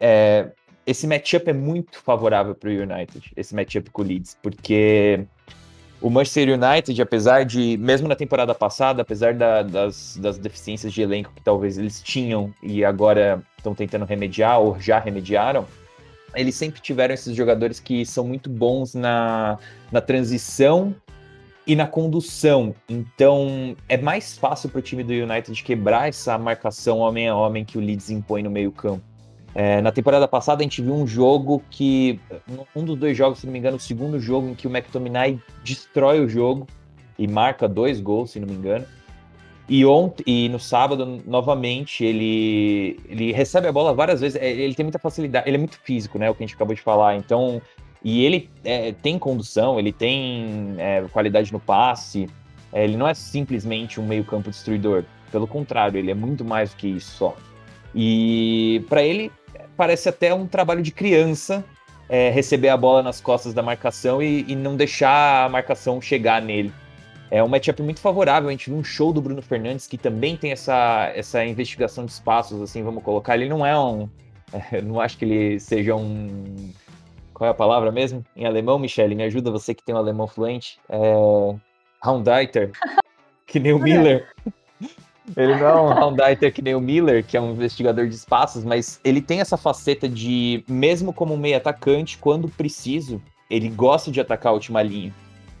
é, esse matchup é muito favorável para o United, esse matchup com o Leeds, porque o Manchester United, apesar de, mesmo na temporada passada, apesar da, das, das deficiências de elenco que talvez eles tinham e agora estão tentando remediar ou já remediaram, eles sempre tiveram esses jogadores que são muito bons na, na transição e na condução. Então é mais fácil para o time do United quebrar essa marcação homem a homem que o Leeds impõe no meio campo. É, na temporada passada a gente viu um jogo que, um dos dois jogos, se não me engano, o segundo jogo em que o McTominay destrói o jogo e marca dois gols, se não me engano. E, ontem, e no sábado, novamente, ele, ele recebe a bola várias vezes. É, ele tem muita facilidade, ele é muito físico, né? O que a gente acabou de falar. Então, e ele é, tem condução, ele tem é, qualidade no passe. É, ele não é simplesmente um meio-campo destruidor. Pelo contrário, ele é muito mais do que isso só. E para ele, parece até um trabalho de criança é, receber a bola nas costas da marcação e, e não deixar a marcação chegar nele. É um matchup muito favorável. A gente viu um show do Bruno Fernandes que também tem essa, essa investigação de espaços, assim, vamos colocar. Ele não é um. É, não acho que ele seja um. Qual é a palavra mesmo? Em alemão, Michele, me ajuda você que tem um alemão fluente. É. Que nem o Miller. Ele não é um Hounditer que nem o Miller, que é um investigador de espaços, mas ele tem essa faceta de, mesmo como meio atacante, quando preciso, ele gosta de atacar a última linha.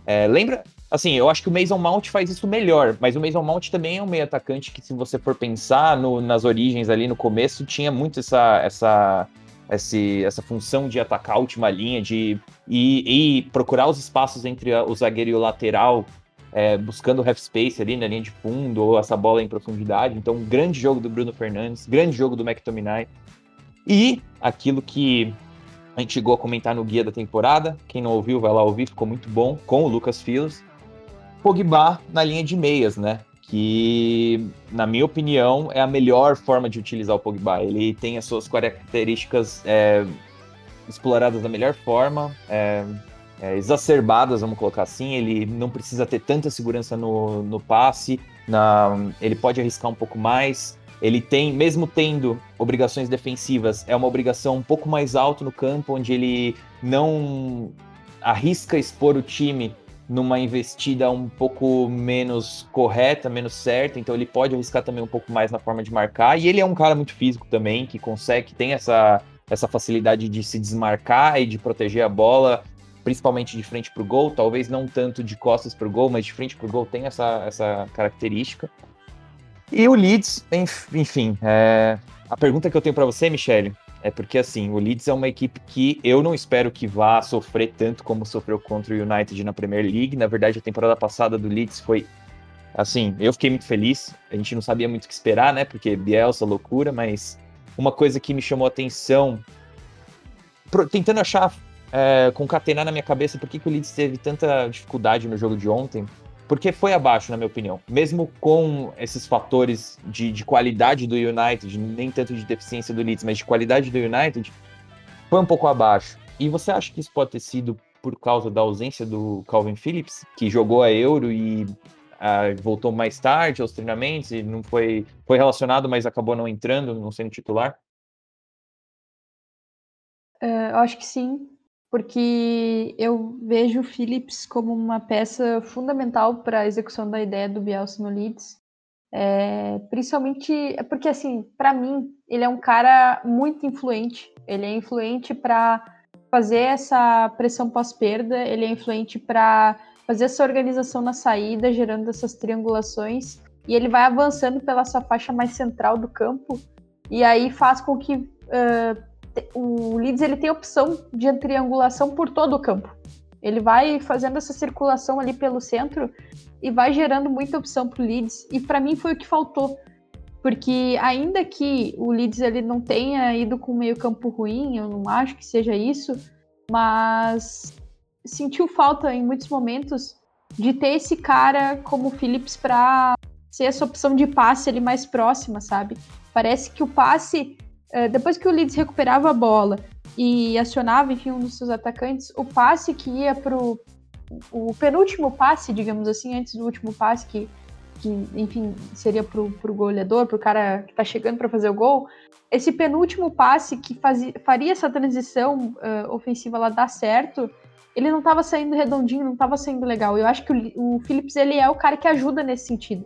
É, lembra, Assim, eu acho que o Mason Mount faz isso melhor, mas o Mason Mount também é um meio atacante que, se você for pensar no, nas origens ali no começo, tinha muito essa, essa, esse, essa função de atacar a última linha, de ir procurar os espaços entre o zagueiro e o lateral, é, buscando o half space ali na linha de fundo, ou essa bola em profundidade. Então, um grande jogo do Bruno Fernandes, grande jogo do McTominay. E aquilo que a gente chegou a comentar no guia da temporada, quem não ouviu, vai lá ouvir, ficou muito bom, com o Lucas Filos Pogba na linha de meias, né? Que, na minha opinião, é a melhor forma de utilizar o Pogba. Ele tem as suas características é, exploradas da melhor forma, é, é, exacerbadas, vamos colocar assim. Ele não precisa ter tanta segurança no, no passe, na, ele pode arriscar um pouco mais. Ele tem, mesmo tendo obrigações defensivas, é uma obrigação um pouco mais alto no campo, onde ele não arrisca expor o time numa investida um pouco menos correta, menos certa, então ele pode arriscar também um pouco mais na forma de marcar. E ele é um cara muito físico também, que consegue, que tem essa, essa facilidade de se desmarcar e de proteger a bola, principalmente de frente para o gol. Talvez não tanto de costas para o gol, mas de frente para o gol tem essa, essa característica. E o Leeds, enfim, é... a pergunta que eu tenho para você, Michele, é porque, assim, o Leeds é uma equipe que eu não espero que vá sofrer tanto como sofreu contra o United na Premier League. Na verdade, a temporada passada do Leeds foi, assim, eu fiquei muito feliz. A gente não sabia muito o que esperar, né? Porque Bielsa, loucura, mas uma coisa que me chamou a atenção, tentando achar, é, concatenar na minha cabeça por que, que o Leeds teve tanta dificuldade no jogo de ontem, porque foi abaixo, na minha opinião. Mesmo com esses fatores de, de, qualidade do United, nem tanto de deficiência do Leeds, mas de qualidade do United, foi um pouco abaixo. E você acha que isso pode ter sido por causa da ausência do Calvin Phillips, que jogou a Euro e ah, voltou mais tarde aos treinamentos e não foi, foi relacionado, mas acabou não entrando, não sendo titular? Uh, eu acho que sim porque eu vejo o Phillips como uma peça fundamental para a execução da ideia do Bielsa no Leeds. É, principalmente é porque assim, para mim, ele é um cara muito influente. Ele é influente para fazer essa pressão pós-perda, ele é influente para fazer essa organização na saída, gerando essas triangulações, e ele vai avançando pela sua faixa mais central do campo, e aí faz com que uh, o Leeds ele tem opção de triangulação por todo o campo. Ele vai fazendo essa circulação ali pelo centro e vai gerando muita opção para o Leeds. E para mim foi o que faltou, porque ainda que o Leeds ele não tenha ido com meio campo ruim, eu não acho que seja isso, mas sentiu falta em muitos momentos de ter esse cara como o Phillips para ser essa opção de passe ali mais próxima, sabe? Parece que o passe depois que o Leeds recuperava a bola e acionava, enfim, um dos seus atacantes, o passe que ia pro o penúltimo passe, digamos assim, antes do último passe que, que enfim, seria pro, pro goleador, pro cara que tá chegando para fazer o gol, esse penúltimo passe que fazia, faria essa transição uh, ofensiva lá dar certo, ele não estava saindo redondinho, não estava saindo legal. Eu acho que o, o Phillips, ele é o cara que ajuda nesse sentido.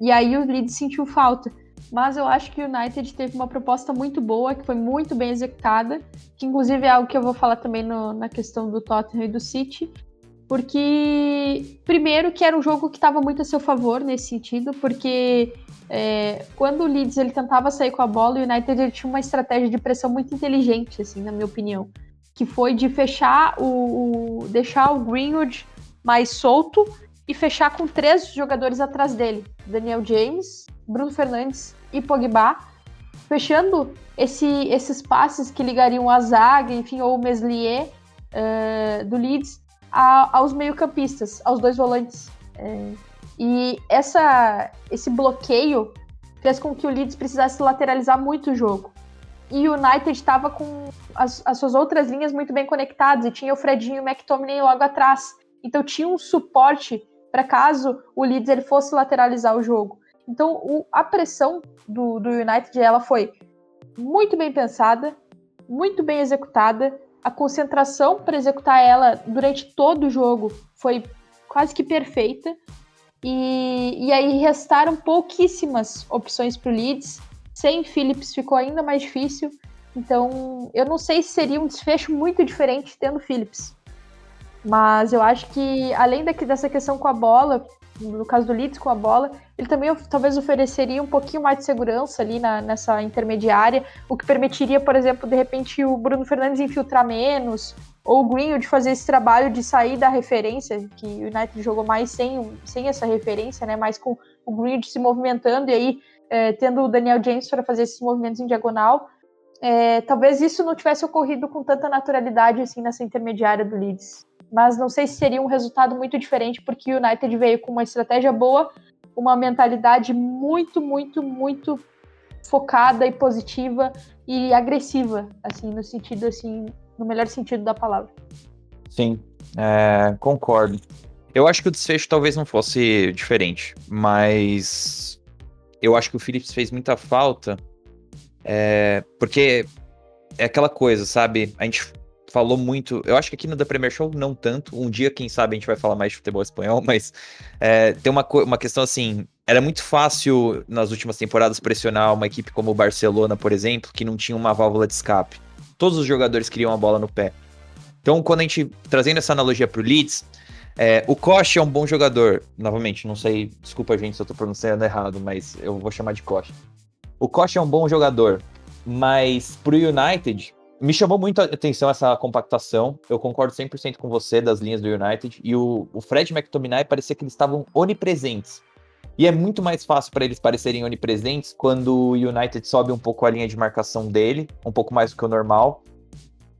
E aí o Leeds sentiu falta mas eu acho que o United teve uma proposta muito boa, que foi muito bem executada, que inclusive é algo que eu vou falar também no, na questão do Tottenham e do City, porque primeiro que era um jogo que estava muito a seu favor nesse sentido, porque é, quando o Leeds ele tentava sair com a bola, o United ele tinha uma estratégia de pressão muito inteligente, assim, na minha opinião, que foi de fechar o, o deixar o Greenwood mais solto e fechar com três jogadores atrás dele: Daniel James, Bruno Fernandes e Pogba, fechando esse, esses passes que ligariam a zaga, enfim, ou o Meslier uh, do Leeds a, aos meio-campistas, aos dois volantes. É, e essa, esse bloqueio fez com que o Leeds precisasse lateralizar muito o jogo. E o United estava com as, as, suas outras linhas muito bem conectadas, e tinha o Fredinho e o McTominay logo atrás. Então tinha um suporte para caso o Leeds ele fosse lateralizar o jogo. Então o, a pressão do, do United ela foi muito bem pensada, muito bem executada. A concentração para executar ela durante todo o jogo foi quase que perfeita. E, e aí restaram pouquíssimas opções para o Leeds. Sem Phillips ficou ainda mais difícil. Então, eu não sei se seria um desfecho muito diferente tendo Phillips. Mas eu acho que, além daqui, dessa questão com a bola, no caso do Leeds com a bola, ele também talvez ofereceria um pouquinho mais de segurança ali na, nessa intermediária, o que permitiria, por exemplo, de repente o Bruno Fernandes infiltrar menos, ou o Greenwood fazer esse trabalho de sair da referência, que o United jogou mais sem, sem essa referência, né, mais com o Greenwood se movimentando e aí é, tendo o Daniel James para fazer esses movimentos em diagonal. É, talvez isso não tivesse ocorrido com tanta naturalidade assim nessa intermediária do Leeds mas não sei se seria um resultado muito diferente, porque o United veio com uma estratégia boa, uma mentalidade muito, muito, muito focada e positiva e agressiva, assim, no sentido, assim, no melhor sentido da palavra. Sim, é, concordo. Eu acho que o desfecho talvez não fosse diferente, mas eu acho que o Phillips fez muita falta, é, porque é aquela coisa, sabe? A gente falou muito. Eu acho que aqui no The Premier Show não tanto. Um dia, quem sabe, a gente vai falar mais de futebol espanhol, mas é, tem uma, uma questão assim. Era muito fácil nas últimas temporadas pressionar uma equipe como o Barcelona, por exemplo, que não tinha uma válvula de escape. Todos os jogadores queriam a bola no pé. Então, quando a gente. Trazendo essa analogia pro Leeds, é, o Koch é um bom jogador. Novamente, não sei. Desculpa, gente, se eu tô pronunciando errado, mas eu vou chamar de Koch. O Koch é um bom jogador, mas pro United, me chamou muito a atenção essa compactação. Eu concordo 100% com você das linhas do United. E o, o Fred McTominay parecia que eles estavam onipresentes. E é muito mais fácil para eles parecerem onipresentes quando o United sobe um pouco a linha de marcação dele, um pouco mais do que o normal,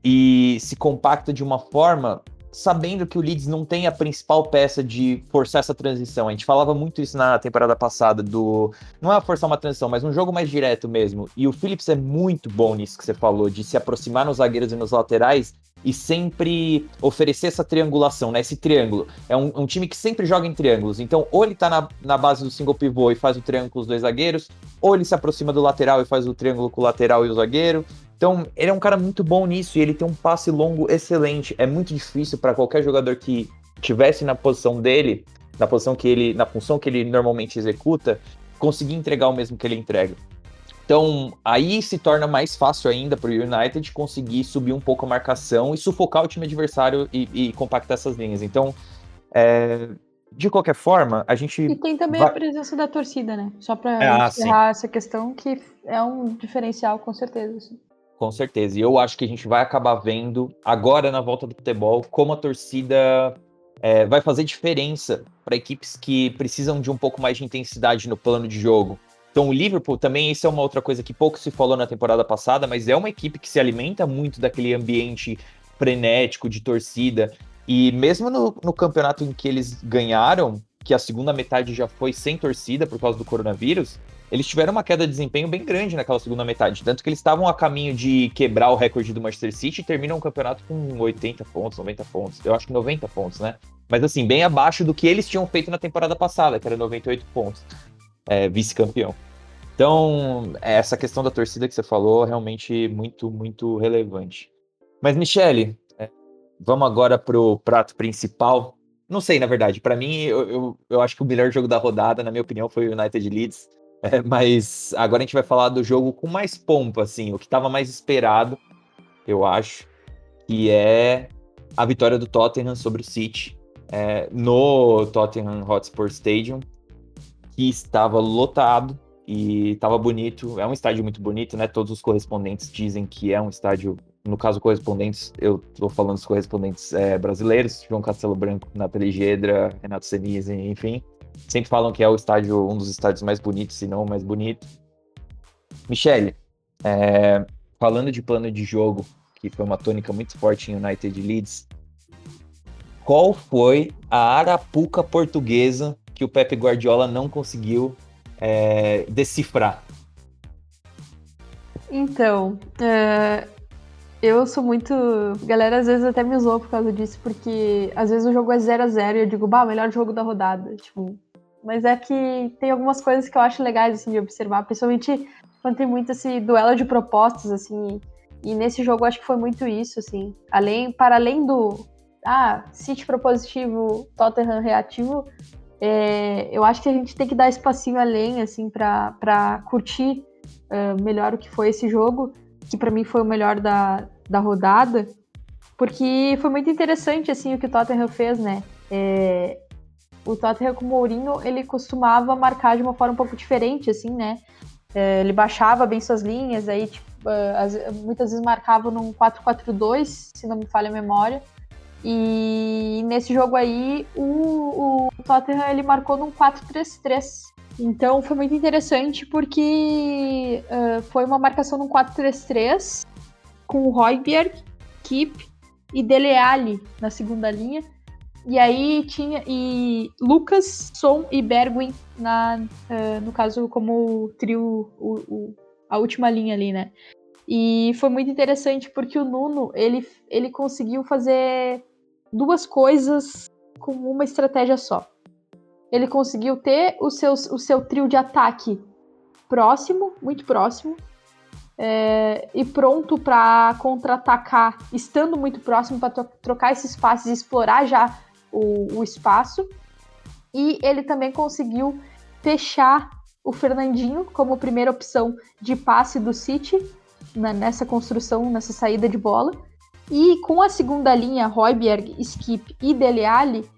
e se compacta de uma forma sabendo que o Leeds não tem a principal peça de forçar essa transição. A gente falava muito isso na temporada passada, do. Não é forçar uma transição, mas um jogo mais direto mesmo. E o Phillips é muito bom nisso que você falou, de se aproximar nos zagueiros e nos laterais e sempre oferecer essa triangulação, né? Esse triângulo. É um, um, time que sempre joga em triângulos. Então, ou ele tá na, na base do single pivô e faz o triângulo com os dois zagueiros, ou ele se aproxima do lateral e faz o triângulo com o lateral e o zagueiro. Então, ele é um cara muito bom nisso e ele tem um passe longo excelente. É muito difícil para qualquer jogador que tivesse na posição dele, na posição que ele, na função que ele normalmente executa, conseguir entregar o mesmo que ele entrega. Então, aí se torna mais fácil ainda para o United conseguir subir um pouco a marcação e sufocar o time adversário e, e compactar essas linhas. Então, é, de qualquer forma, a gente. E tem também vai... a presença da torcida, né? Só para ah, encerrar essa questão, que é um diferencial, com certeza. Assim. Com certeza. E eu acho que a gente vai acabar vendo agora na volta do futebol como a torcida é, vai fazer diferença para equipes que precisam de um pouco mais de intensidade no plano de jogo. Então, o Liverpool também, isso é uma outra coisa que pouco se falou na temporada passada, mas é uma equipe que se alimenta muito daquele ambiente frenético de torcida. E mesmo no, no campeonato em que eles ganharam, que a segunda metade já foi sem torcida por causa do coronavírus, eles tiveram uma queda de desempenho bem grande naquela segunda metade. Tanto que eles estavam a caminho de quebrar o recorde do Manchester City e terminam o campeonato com 80 pontos, 90 pontos. Eu acho que 90 pontos, né? Mas assim, bem abaixo do que eles tinham feito na temporada passada, que era 98 pontos. É, vice-campeão. Então, essa questão da torcida que você falou, realmente muito, muito relevante. Mas, Michele, é, vamos agora pro prato principal. Não sei, na verdade. Para mim, eu, eu, eu, acho que o melhor jogo da rodada, na minha opinião, foi o United Leeds. É, mas agora a gente vai falar do jogo com mais pompa, assim, o que estava mais esperado, eu acho, que é a vitória do Tottenham sobre o City é, no Tottenham Hotspur Stadium, que estava lotado e estava bonito. É um estádio muito bonito, né? Todos os correspondentes dizem que é um estádio no caso correspondentes, eu estou falando dos correspondentes é, brasileiros, João Castelo Branco, Nathalie Gedra, Renato Senise, enfim, sempre falam que é o estádio, um dos estádios mais bonitos, se não o mais bonito. Michele, é, falando de plano de jogo, que foi uma tônica muito forte em United Leeds, qual foi a arapuca portuguesa que o Pepe Guardiola não conseguiu é, decifrar? Então, uh, eu sou muito. Galera às vezes até me zoou por causa disso, porque às vezes o jogo é 0 a 0 e eu digo, bah, melhor jogo da rodada. Tipo, mas é que tem algumas coisas que eu acho legais assim, de observar, principalmente quando tem muito esse duelo de propostas, assim. E nesse jogo acho que foi muito isso, assim. Além, para além do. Ah, City propositivo, Tottenham reativo, é, eu acho que a gente tem que dar espacinho além, assim, para curtir uh, melhor o que foi esse jogo, que para mim foi o melhor da, da rodada, porque foi muito interessante, assim, o que o Tottenham fez, né? É, o Tottenham com o Mourinho, ele costumava marcar de uma forma um pouco diferente, assim, né? É, ele baixava bem suas linhas, aí tipo, as, muitas vezes marcava num 4-4-2, se não me falha a memória. E nesse jogo aí, o, o Tottenham ele marcou num 4-3-3. Então foi muito interessante porque uh, foi uma marcação num 4-3-3 com o Royberg, Kip e Dele Alli na segunda linha. E aí tinha e Lucas, Son e Bergwin na, uh, no caso como trio o, o, a última linha ali, né? E foi muito interessante porque o Nuno ele, ele conseguiu fazer duas coisas com uma estratégia só. Ele conseguiu ter o seu, o seu trio de ataque próximo, muito próximo, é, e pronto para contra-atacar, estando muito próximo para trocar esses passes e explorar já o, o espaço. E ele também conseguiu fechar o Fernandinho como primeira opção de passe do City na, nessa construção, nessa saída de bola. E com a segunda linha, Royberg, Skip e Dele Alli,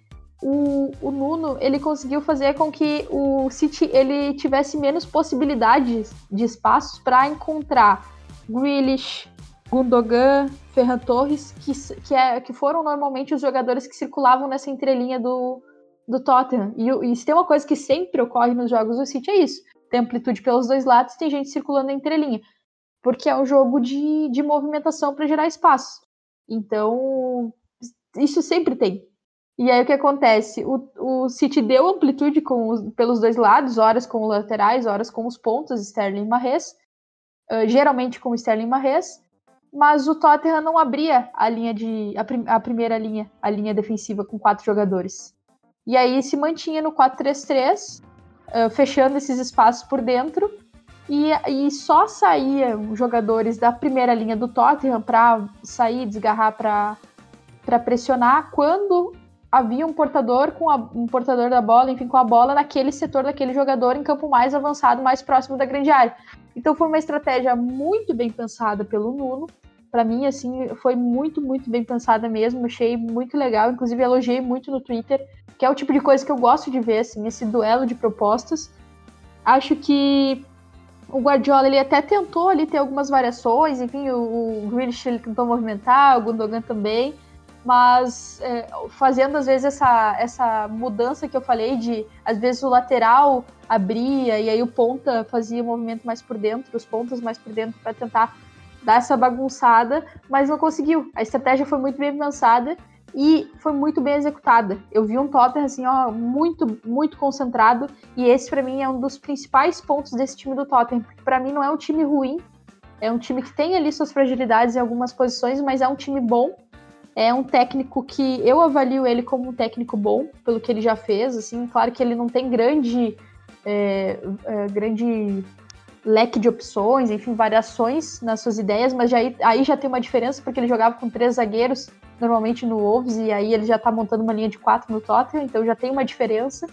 o, o, Nuno ele conseguiu fazer com que o City ele tivesse menos possibilidades de espaços para encontrar Grealish, Gundogan, Ferran Torres, que, que, é, que foram normalmente os jogadores que circulavam nessa entrelinha do, do Tottenham. E, e se tem uma coisa que sempre ocorre nos jogos do City é isso. Tem amplitude pelos dois lados, tem gente circulando na entrelinha. Porque é um jogo de, de movimentação para gerar espaço. Então, isso sempre tem. E aí o que acontece? O, o City deu amplitude com os, pelos dois lados, horas com os laterais, horas com os pontos, Sterling e Marres, uh, geralmente com Sterling e Marres, mas o Tottenham não abria a linha de a, prim, a, primeira linha, a linha defensiva com quatro jogadores. E aí se mantinha no 4-3-3, uh, fechando esses espaços por dentro, e, e só saíam jogadores da primeira linha do Tottenham para sair, desgarrar para pressionar quando havia um portador com a, um portador da bola, enfim, com a bola naquele setor daquele jogador em campo mais avançado, mais próximo da grande área. Então foi uma estratégia muito bem pensada pelo Nuno. Para mim, assim, foi muito, muito bem pensada mesmo. Achei muito legal. Inclusive, elogiei muito no Twitter, que é o tipo de coisa que eu gosto de ver, assim, esse duelo de propostas. Acho que o Guardiola ele até tentou ali ter algumas variações, enfim, o, o Grealish ele tentou movimentar, o Gundogan também mas é, fazendo às vezes essa, essa mudança que eu falei de às vezes o lateral abria e aí o ponta fazia o movimento mais por dentro, os pontas mais por dentro para tentar dar essa bagunçada, mas não conseguiu. A estratégia foi muito bem pensada e foi muito bem executada. Eu vi um Tottenham assim, ó, muito muito concentrado. E esse para mim é um dos principais pontos desse time do Tottenham, porque para mim não é um time ruim, é um time que tem ali suas fragilidades em algumas posições, mas é um time bom. É um técnico que eu avalio ele como um técnico bom, pelo que ele já fez. Assim, claro que ele não tem grande, é, é, grande leque de opções, enfim, variações nas suas ideias, mas já, aí já tem uma diferença, porque ele jogava com três zagueiros, normalmente no Wolves, e aí ele já tá montando uma linha de quatro no Tottenham, então já tem uma diferença.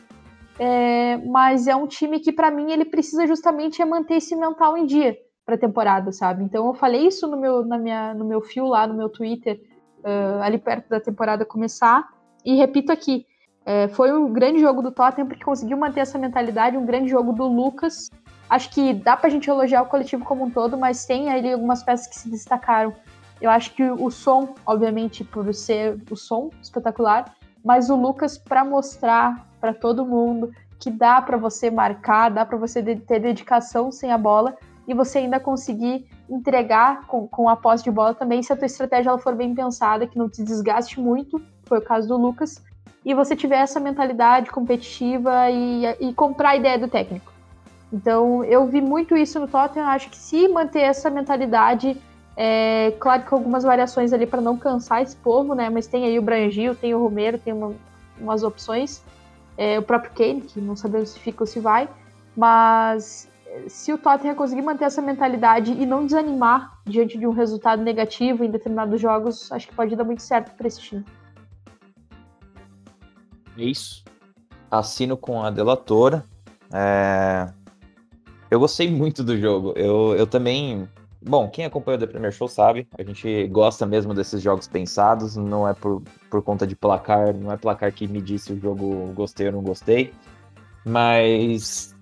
É, mas é um time que, para mim, ele precisa justamente é manter esse mental em dia para a temporada, sabe? Então eu falei isso no meu, na minha, no meu fio lá, no meu Twitter, uh, ali perto da temporada começar. E repito aqui, uh, foi um grande jogo do Tottenham porque conseguiu manter essa mentalidade, um grande jogo do Lucas. Acho que dá pra gente elogiar o coletivo como um todo, mas tem ali algumas peças que se destacaram. Eu acho que o som, obviamente, por ser o som espetacular, mas o Lucas para mostrar para todo mundo que dá para você marcar, dá para você ter dedicação sem a bola e você ainda conseguir entregar com, com a posse de bola também, se a tua estratégia ela for bem pensada, que não te desgaste muito, foi o caso do Lucas, e você tiver essa mentalidade competitiva e, e comprar a ideia do técnico. Então, eu vi muito isso no Tottenham. Acho que se manter essa mentalidade, é, claro que algumas variações ali para não cansar esse povo, né? Mas tem aí o Brangil, tem o Romero, tem uma, umas opções. É, o próprio Kane, que não sabemos se fica ou se vai. Mas se o Tottenham conseguir manter essa mentalidade e não desanimar diante de um resultado negativo em determinados jogos, acho que pode dar muito certo para esse time. É isso. Assino com a delatora. É... Eu gostei muito do jogo. Eu, eu também. Bom, quem acompanha o The Premier Show sabe, a gente gosta mesmo desses jogos pensados, não é por, por conta de placar, não é placar que me disse o jogo gostei ou não gostei, mas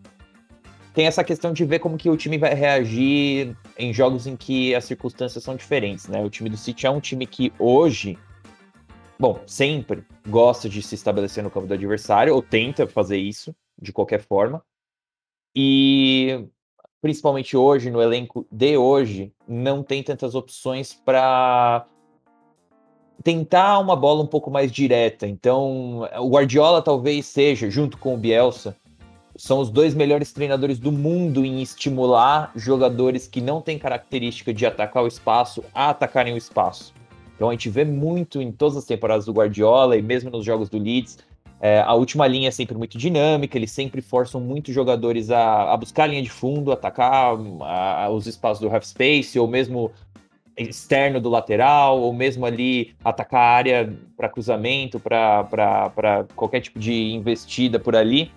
tem essa questão de ver como que o time vai reagir em jogos em que as circunstâncias são diferentes, né? O time do City é um time que hoje bom, sempre gosta de se estabelecer no campo do adversário, ou tenta fazer isso de qualquer forma. E principalmente hoje, no elenco de hoje, não tem tantas opções para tentar uma bola um pouco mais direta. Então, o Guardiola talvez seja, junto com o Bielsa, são os dois melhores treinadores do mundo em estimular jogadores que não têm característica de atacar o espaço a atacarem o espaço. Então a gente vê muito em todas as temporadas do Guardiola e mesmo nos jogos do Leeds. É, a última linha é sempre muito dinâmica, eles sempre forçam muitos jogadores a, a buscar a linha de fundo, atacar a, a, os espaços do half space, ou mesmo externo do lateral, ou mesmo ali atacar a área para cruzamento, para qualquer tipo de investida por ali.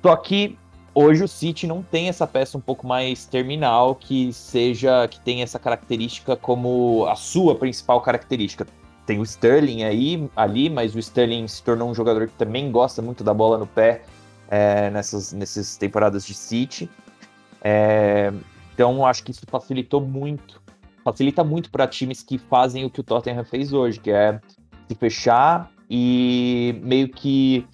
Só que Hoje o City não tem essa peça um pouco mais terminal que seja que tem essa característica como a sua principal característica. Tem o Sterling aí ali, mas o Sterling se tornou um jogador que também gosta muito da bola no pé é, nessas, nessas temporadas de City. É, então acho que isso facilitou muito, facilita muito para times que fazem o que o Tottenham fez hoje, que é se fechar e meio que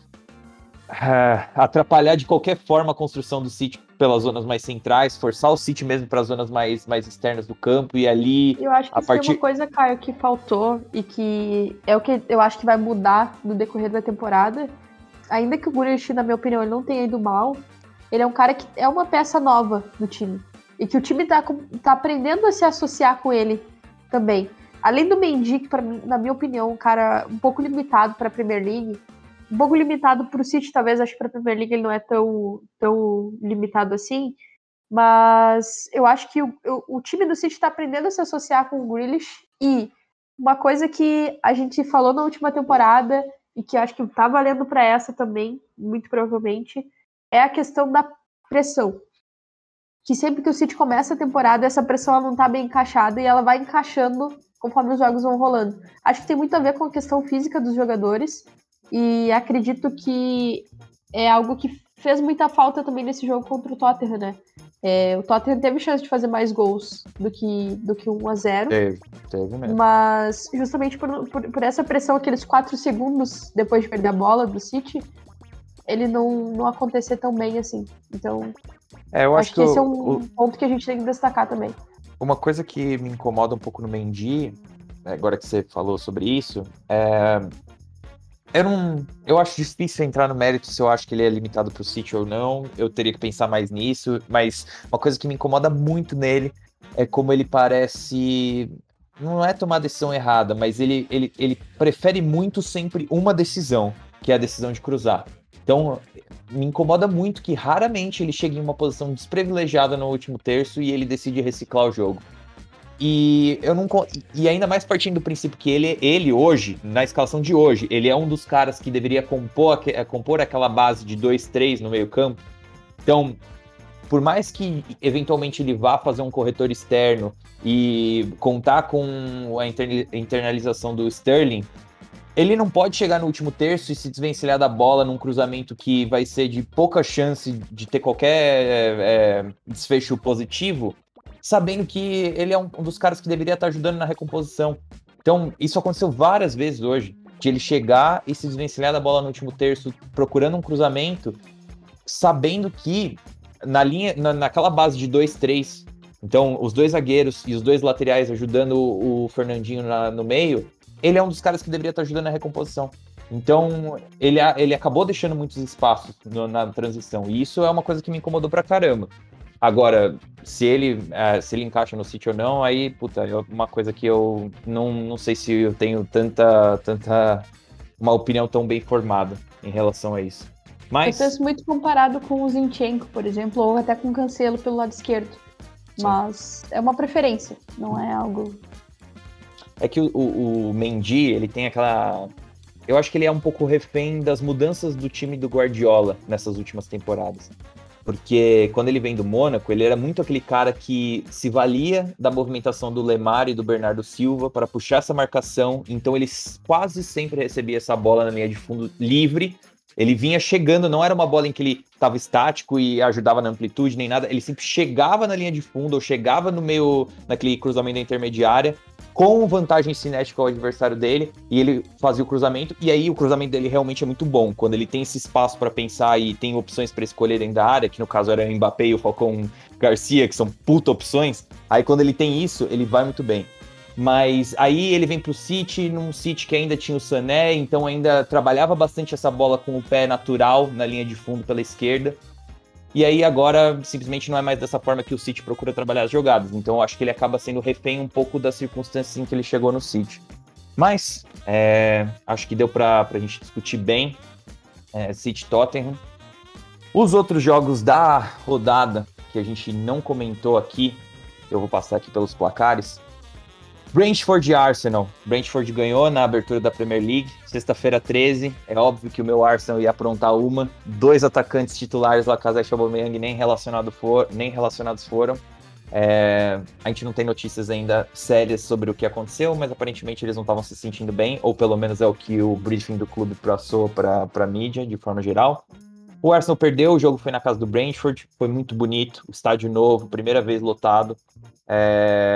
uh, atrapalhar de qualquer forma a construção do City pelas zonas mais centrais, forçar o City mesmo para as zonas mais, mais externas do campo e ali. Eu acho que a partir... tem uma coisa, Caio, que faltou e que é o que eu acho que vai mudar no decorrer da temporada. Ainda que o Grealish, na minha opinião, ele não tenha ido mal, ele é um cara que é uma peça nova no time. E que o time tá, tá aprendendo a se associar com ele também. Além do Mendy, que pra mim, na minha opinião, um cara um pouco limitado para a Premier League, um pouco limitado para o City, talvez. Acho que para a Premier League ele não é tão, tão limitado assim. Mas eu acho que o, o time do City está aprendendo a se associar com o Grealish. E uma coisa que a gente falou na última temporada e que acho que está valendo para essa também, muito provavelmente, é a questão da pressão. Que sempre que o City começa a temporada, essa pressão não está bem encaixada e ela vai encaixando conforme os jogos vão rolando. Acho que tem muito a ver com a questão física dos jogadores, e acredito que é algo que fez muita falta também nesse jogo contra o Tottenham, né? É, o Tottenham teve chance de fazer mais gols do que, do que 1 a 0 Teve, teve mesmo. Mas justamente por, por, por, essa pressão, aqueles 4 segundos depois de perder a bola do City, ele não, não acontecer tão bem assim. Então, é, eu acho, acho que, que esse é um o, ponto que a gente tem que destacar também. Uma coisa que me incomoda um pouco no Mendy, agora que você falou sobre isso, é eu não. Eu acho difícil entrar no mérito se eu acho que ele é limitado pro City ou não. Eu teria que pensar mais nisso. Mas uma coisa que me incomoda muito nele é como ele parece. Não é tomar a decisão errada, mas ele, ele, ele prefere muito sempre uma decisão, que é a decisão de cruzar. Então, me incomoda muito que raramente ele chega em uma posição desprivilegiada no último terço e ele decide reciclar o jogo. E eu não e ainda mais partindo do princípio que ele, ele hoje, na escalação de hoje, ele é um dos caras que deveria compor, eh, compor aquela base de 2-3 no meio-campo. Então, por mais que eventualmente ele vá fazer um corretor externo e contar com a internalização do Sterling, ele não pode chegar no último terço e se desvencilhar da bola num cruzamento que vai ser de pouca chance de ter qualquer é, desfecho positivo sabendo que ele é um, dos caras que deveria estar ajudando na recomposição. Então, isso aconteceu várias vezes hoje, de ele chegar e se desvencilhar da bola no último terço, procurando um cruzamento, sabendo que na linha, na, naquela base de 2-3, então os dois zagueiros e os dois laterais ajudando o, o Fernandinho na, no meio, ele é um dos caras que deveria estar ajudando na recomposição. Então, ele, ele acabou deixando muitos espaços no, na transição. E isso é uma coisa que me incomodou pra caramba. Agora, se ele, é, se ele encaixa no City ou não, aí, puta, é uma coisa que eu não, não sei se eu tenho tanta, tanta. uma opinião tão bem formada em relação a isso. Mas... Eu penso muito comparado com o Zinchenko, por exemplo, ou até com o Cancelo pelo lado esquerdo. Sim. Mas é uma preferência, não é algo. É que o, o, o Mendy, ele tem aquela eu acho que ele é um pouco refém das mudanças do time do Guardiola nessas últimas temporadas. Porque quando ele vem do Mônaco, ele era muito aquele cara que se valia da movimentação do Lemar e do Bernardo Silva para puxar essa marcação. Então ele quase sempre recebia essa bola na linha de fundo livre. Ele vinha chegando, não era uma bola em que ele estava estático e ajudava na amplitude nem nada. Ele sempre chegava na linha de fundo ou chegava no meio, naquele cruzamento da intermediária com vantagem cinética ao adversário dele, e ele fazia o cruzamento, e aí o cruzamento dele realmente é muito bom, quando ele tem esse espaço para pensar e tem opções para escolher dentro da área, que no caso era o Mbappé e o Falcão Garcia, que são puta opções, aí quando ele tem isso, ele vai muito bem. Mas aí ele vem pro City, num City que ainda tinha o Sané, então ainda trabalhava bastante essa bola com o pé natural na linha de fundo pela esquerda. E aí agora simplesmente não é mais dessa forma que o City procura trabalhar as jogadas. Então acho que ele acaba sendo refém um pouco das circunstâncias em que ele chegou no City. Mas é, acho que deu para a gente discutir bem é, City Tottenham. Os outros jogos da rodada que a gente não comentou aqui, eu vou passar aqui pelos placares. Brentford e Arsenal. Brentford ganhou na abertura da Premier League, sexta-feira 13. É óbvio que o meu Arsenal ia aprontar uma. Dois atacantes titulares, Lacazette e Aubameyang, nem, relacionado for, nem relacionados foram. É, a gente não tem notícias ainda sérias sobre o que aconteceu, mas aparentemente eles não estavam se sentindo bem, ou pelo menos é o que o briefing do clube passou para a mídia, de forma geral. O Arsenal perdeu, o jogo foi na casa do Brentford, foi muito bonito, estádio novo, primeira vez lotado. É,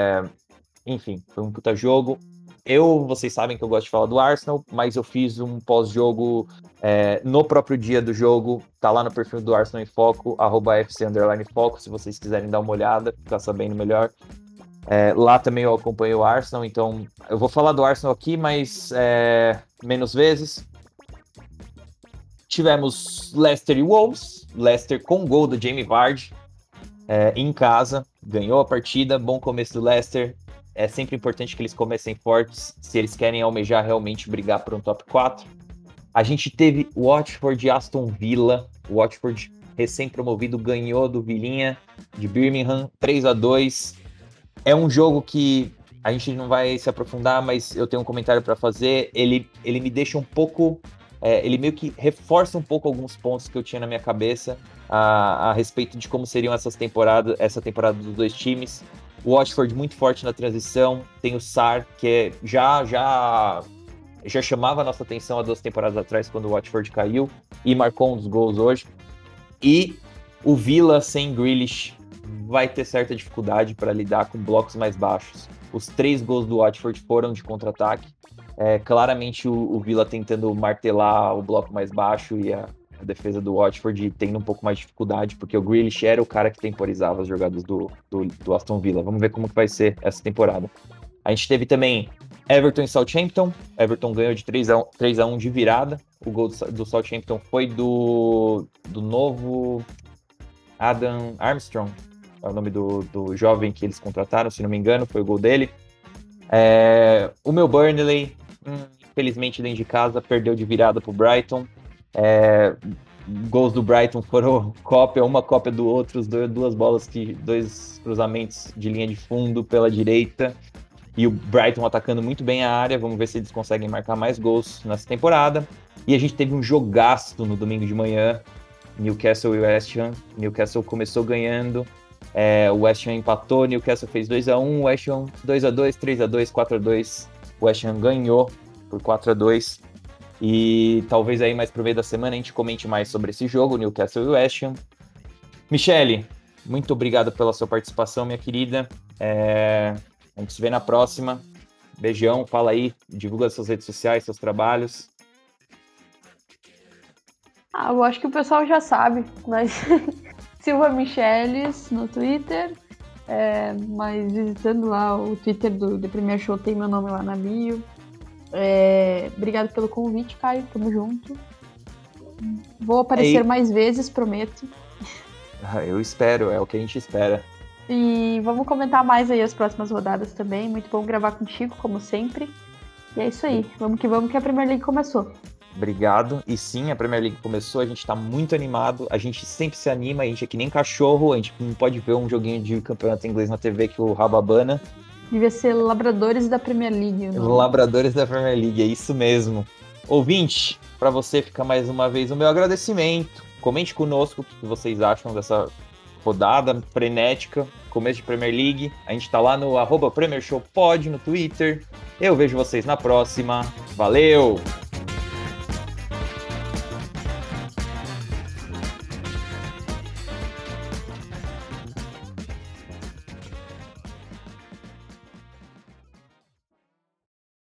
enfim, foi um puta jogo. Eu, vocês sabem que eu gosto de falar do Arsenal, mas eu fiz um pós-jogo é, no próprio dia do jogo. Tá lá no perfil do Arsenal em Foco, arroba FC Foco, se vocês quiserem dar uma olhada, ficar sabendo melhor. É, lá também eu acompanho o Arsenal, então eu vou falar do Arsenal aqui, mas é, menos vezes. Tivemos Leicester e Wolves. Leicester com gol do Jamie Vardy é, em casa, ganhou a partida. Bom começo do Leicester é sempre importante que eles comecem fortes se eles querem almejar realmente brigar por um top 4. A gente teve Watford e Aston Villa. O Watford, recém-promovido, ganhou do Vilinha de Birmingham 3 a 2 É um jogo que a gente não vai se aprofundar, mas eu tenho um comentário para fazer. Ele, ele me deixa um pouco. É, ele meio que reforça um pouco alguns pontos que eu tinha na minha cabeça a, a respeito de como seriam essas temporadas, essa temporada dos dois times. O Watford muito forte na transição. Tem o Sar, que é, já, já, já chamava a nossa atenção há duas temporadas atrás, quando o Watford caiu, e marcou um dos gols hoje. E o Villa sem Grealish vai ter certa dificuldade para lidar com blocos mais baixos. Os três gols do Watford foram de contra-ataque. É, claramente o, o Villa tentando martelar o bloco mais baixo e a, a defesa do Watford tendo um pouco mais de dificuldade, porque o Grealish era o cara que temporizava as jogadas do, do, do, Aston Villa. Vamos ver como que vai ser essa temporada. A gente teve também Everton e Southampton. Everton ganhou de 3 a 1, 3 a 1 de virada. O gol do, do Southampton foi do, do novo Adam Armstrong, é o nome do, do jovem que eles contrataram, se não me engano, foi o gol dele. É, o meu Burnley, hum, infelizmente dentro de casa, perdeu de virada para o Brighton. É, gols do Brighton foram cópia, uma cópia do outro, duas bolas que dois cruzamentos de linha de fundo pela direita. E o Brighton atacando muito bem a área. Vamos ver se eles conseguem marcar mais gols nessa temporada. E a gente teve um jogaço no domingo de manhã. Newcastle e West Ham. Newcastle começou ganhando. É, o West Ham empatou, Newcastle fez 2x1, West Ham 2x2, 3x2, 4x2. O West Ham ganhou por 4x2. E talvez aí mais pro meio da semana a gente comente mais sobre esse jogo, Newcastle e West Ham. Michele, muito obrigado pela sua participação, minha querida. É... A gente se vê na próxima. Beijão, fala aí, divulga suas redes sociais, seus trabalhos. Ah, eu acho que o pessoal já sabe, mas Silva Micheles no Twitter. É, mas visitando lá o Twitter do The Premier Show, tem meu nome lá na bio. É, obrigado pelo convite, Caio. Tamo junto. Vou aparecer Ei. mais vezes, prometo. Eu espero, é o que a gente espera. E vamos comentar mais aí as próximas rodadas também. Muito bom gravar contigo, como sempre. E é isso aí. Vamos que vamos que a Premier League começou. Obrigado. E sim, a Premier League começou, a gente tá muito animado, a gente sempre se anima, a gente é que nem cachorro, a gente não pode ver um joguinho de campeonato inglês na TV que o Rababana. Devia ser Labradores da Premier League. Labradores da Premier League, é isso mesmo. Ouvinte, para você fica mais uma vez o meu agradecimento. Comente conosco o que vocês acham dessa rodada frenética, começo de Premier League. A gente tá lá no arroba Premier Show Pod no Twitter. Eu vejo vocês na próxima. Valeu!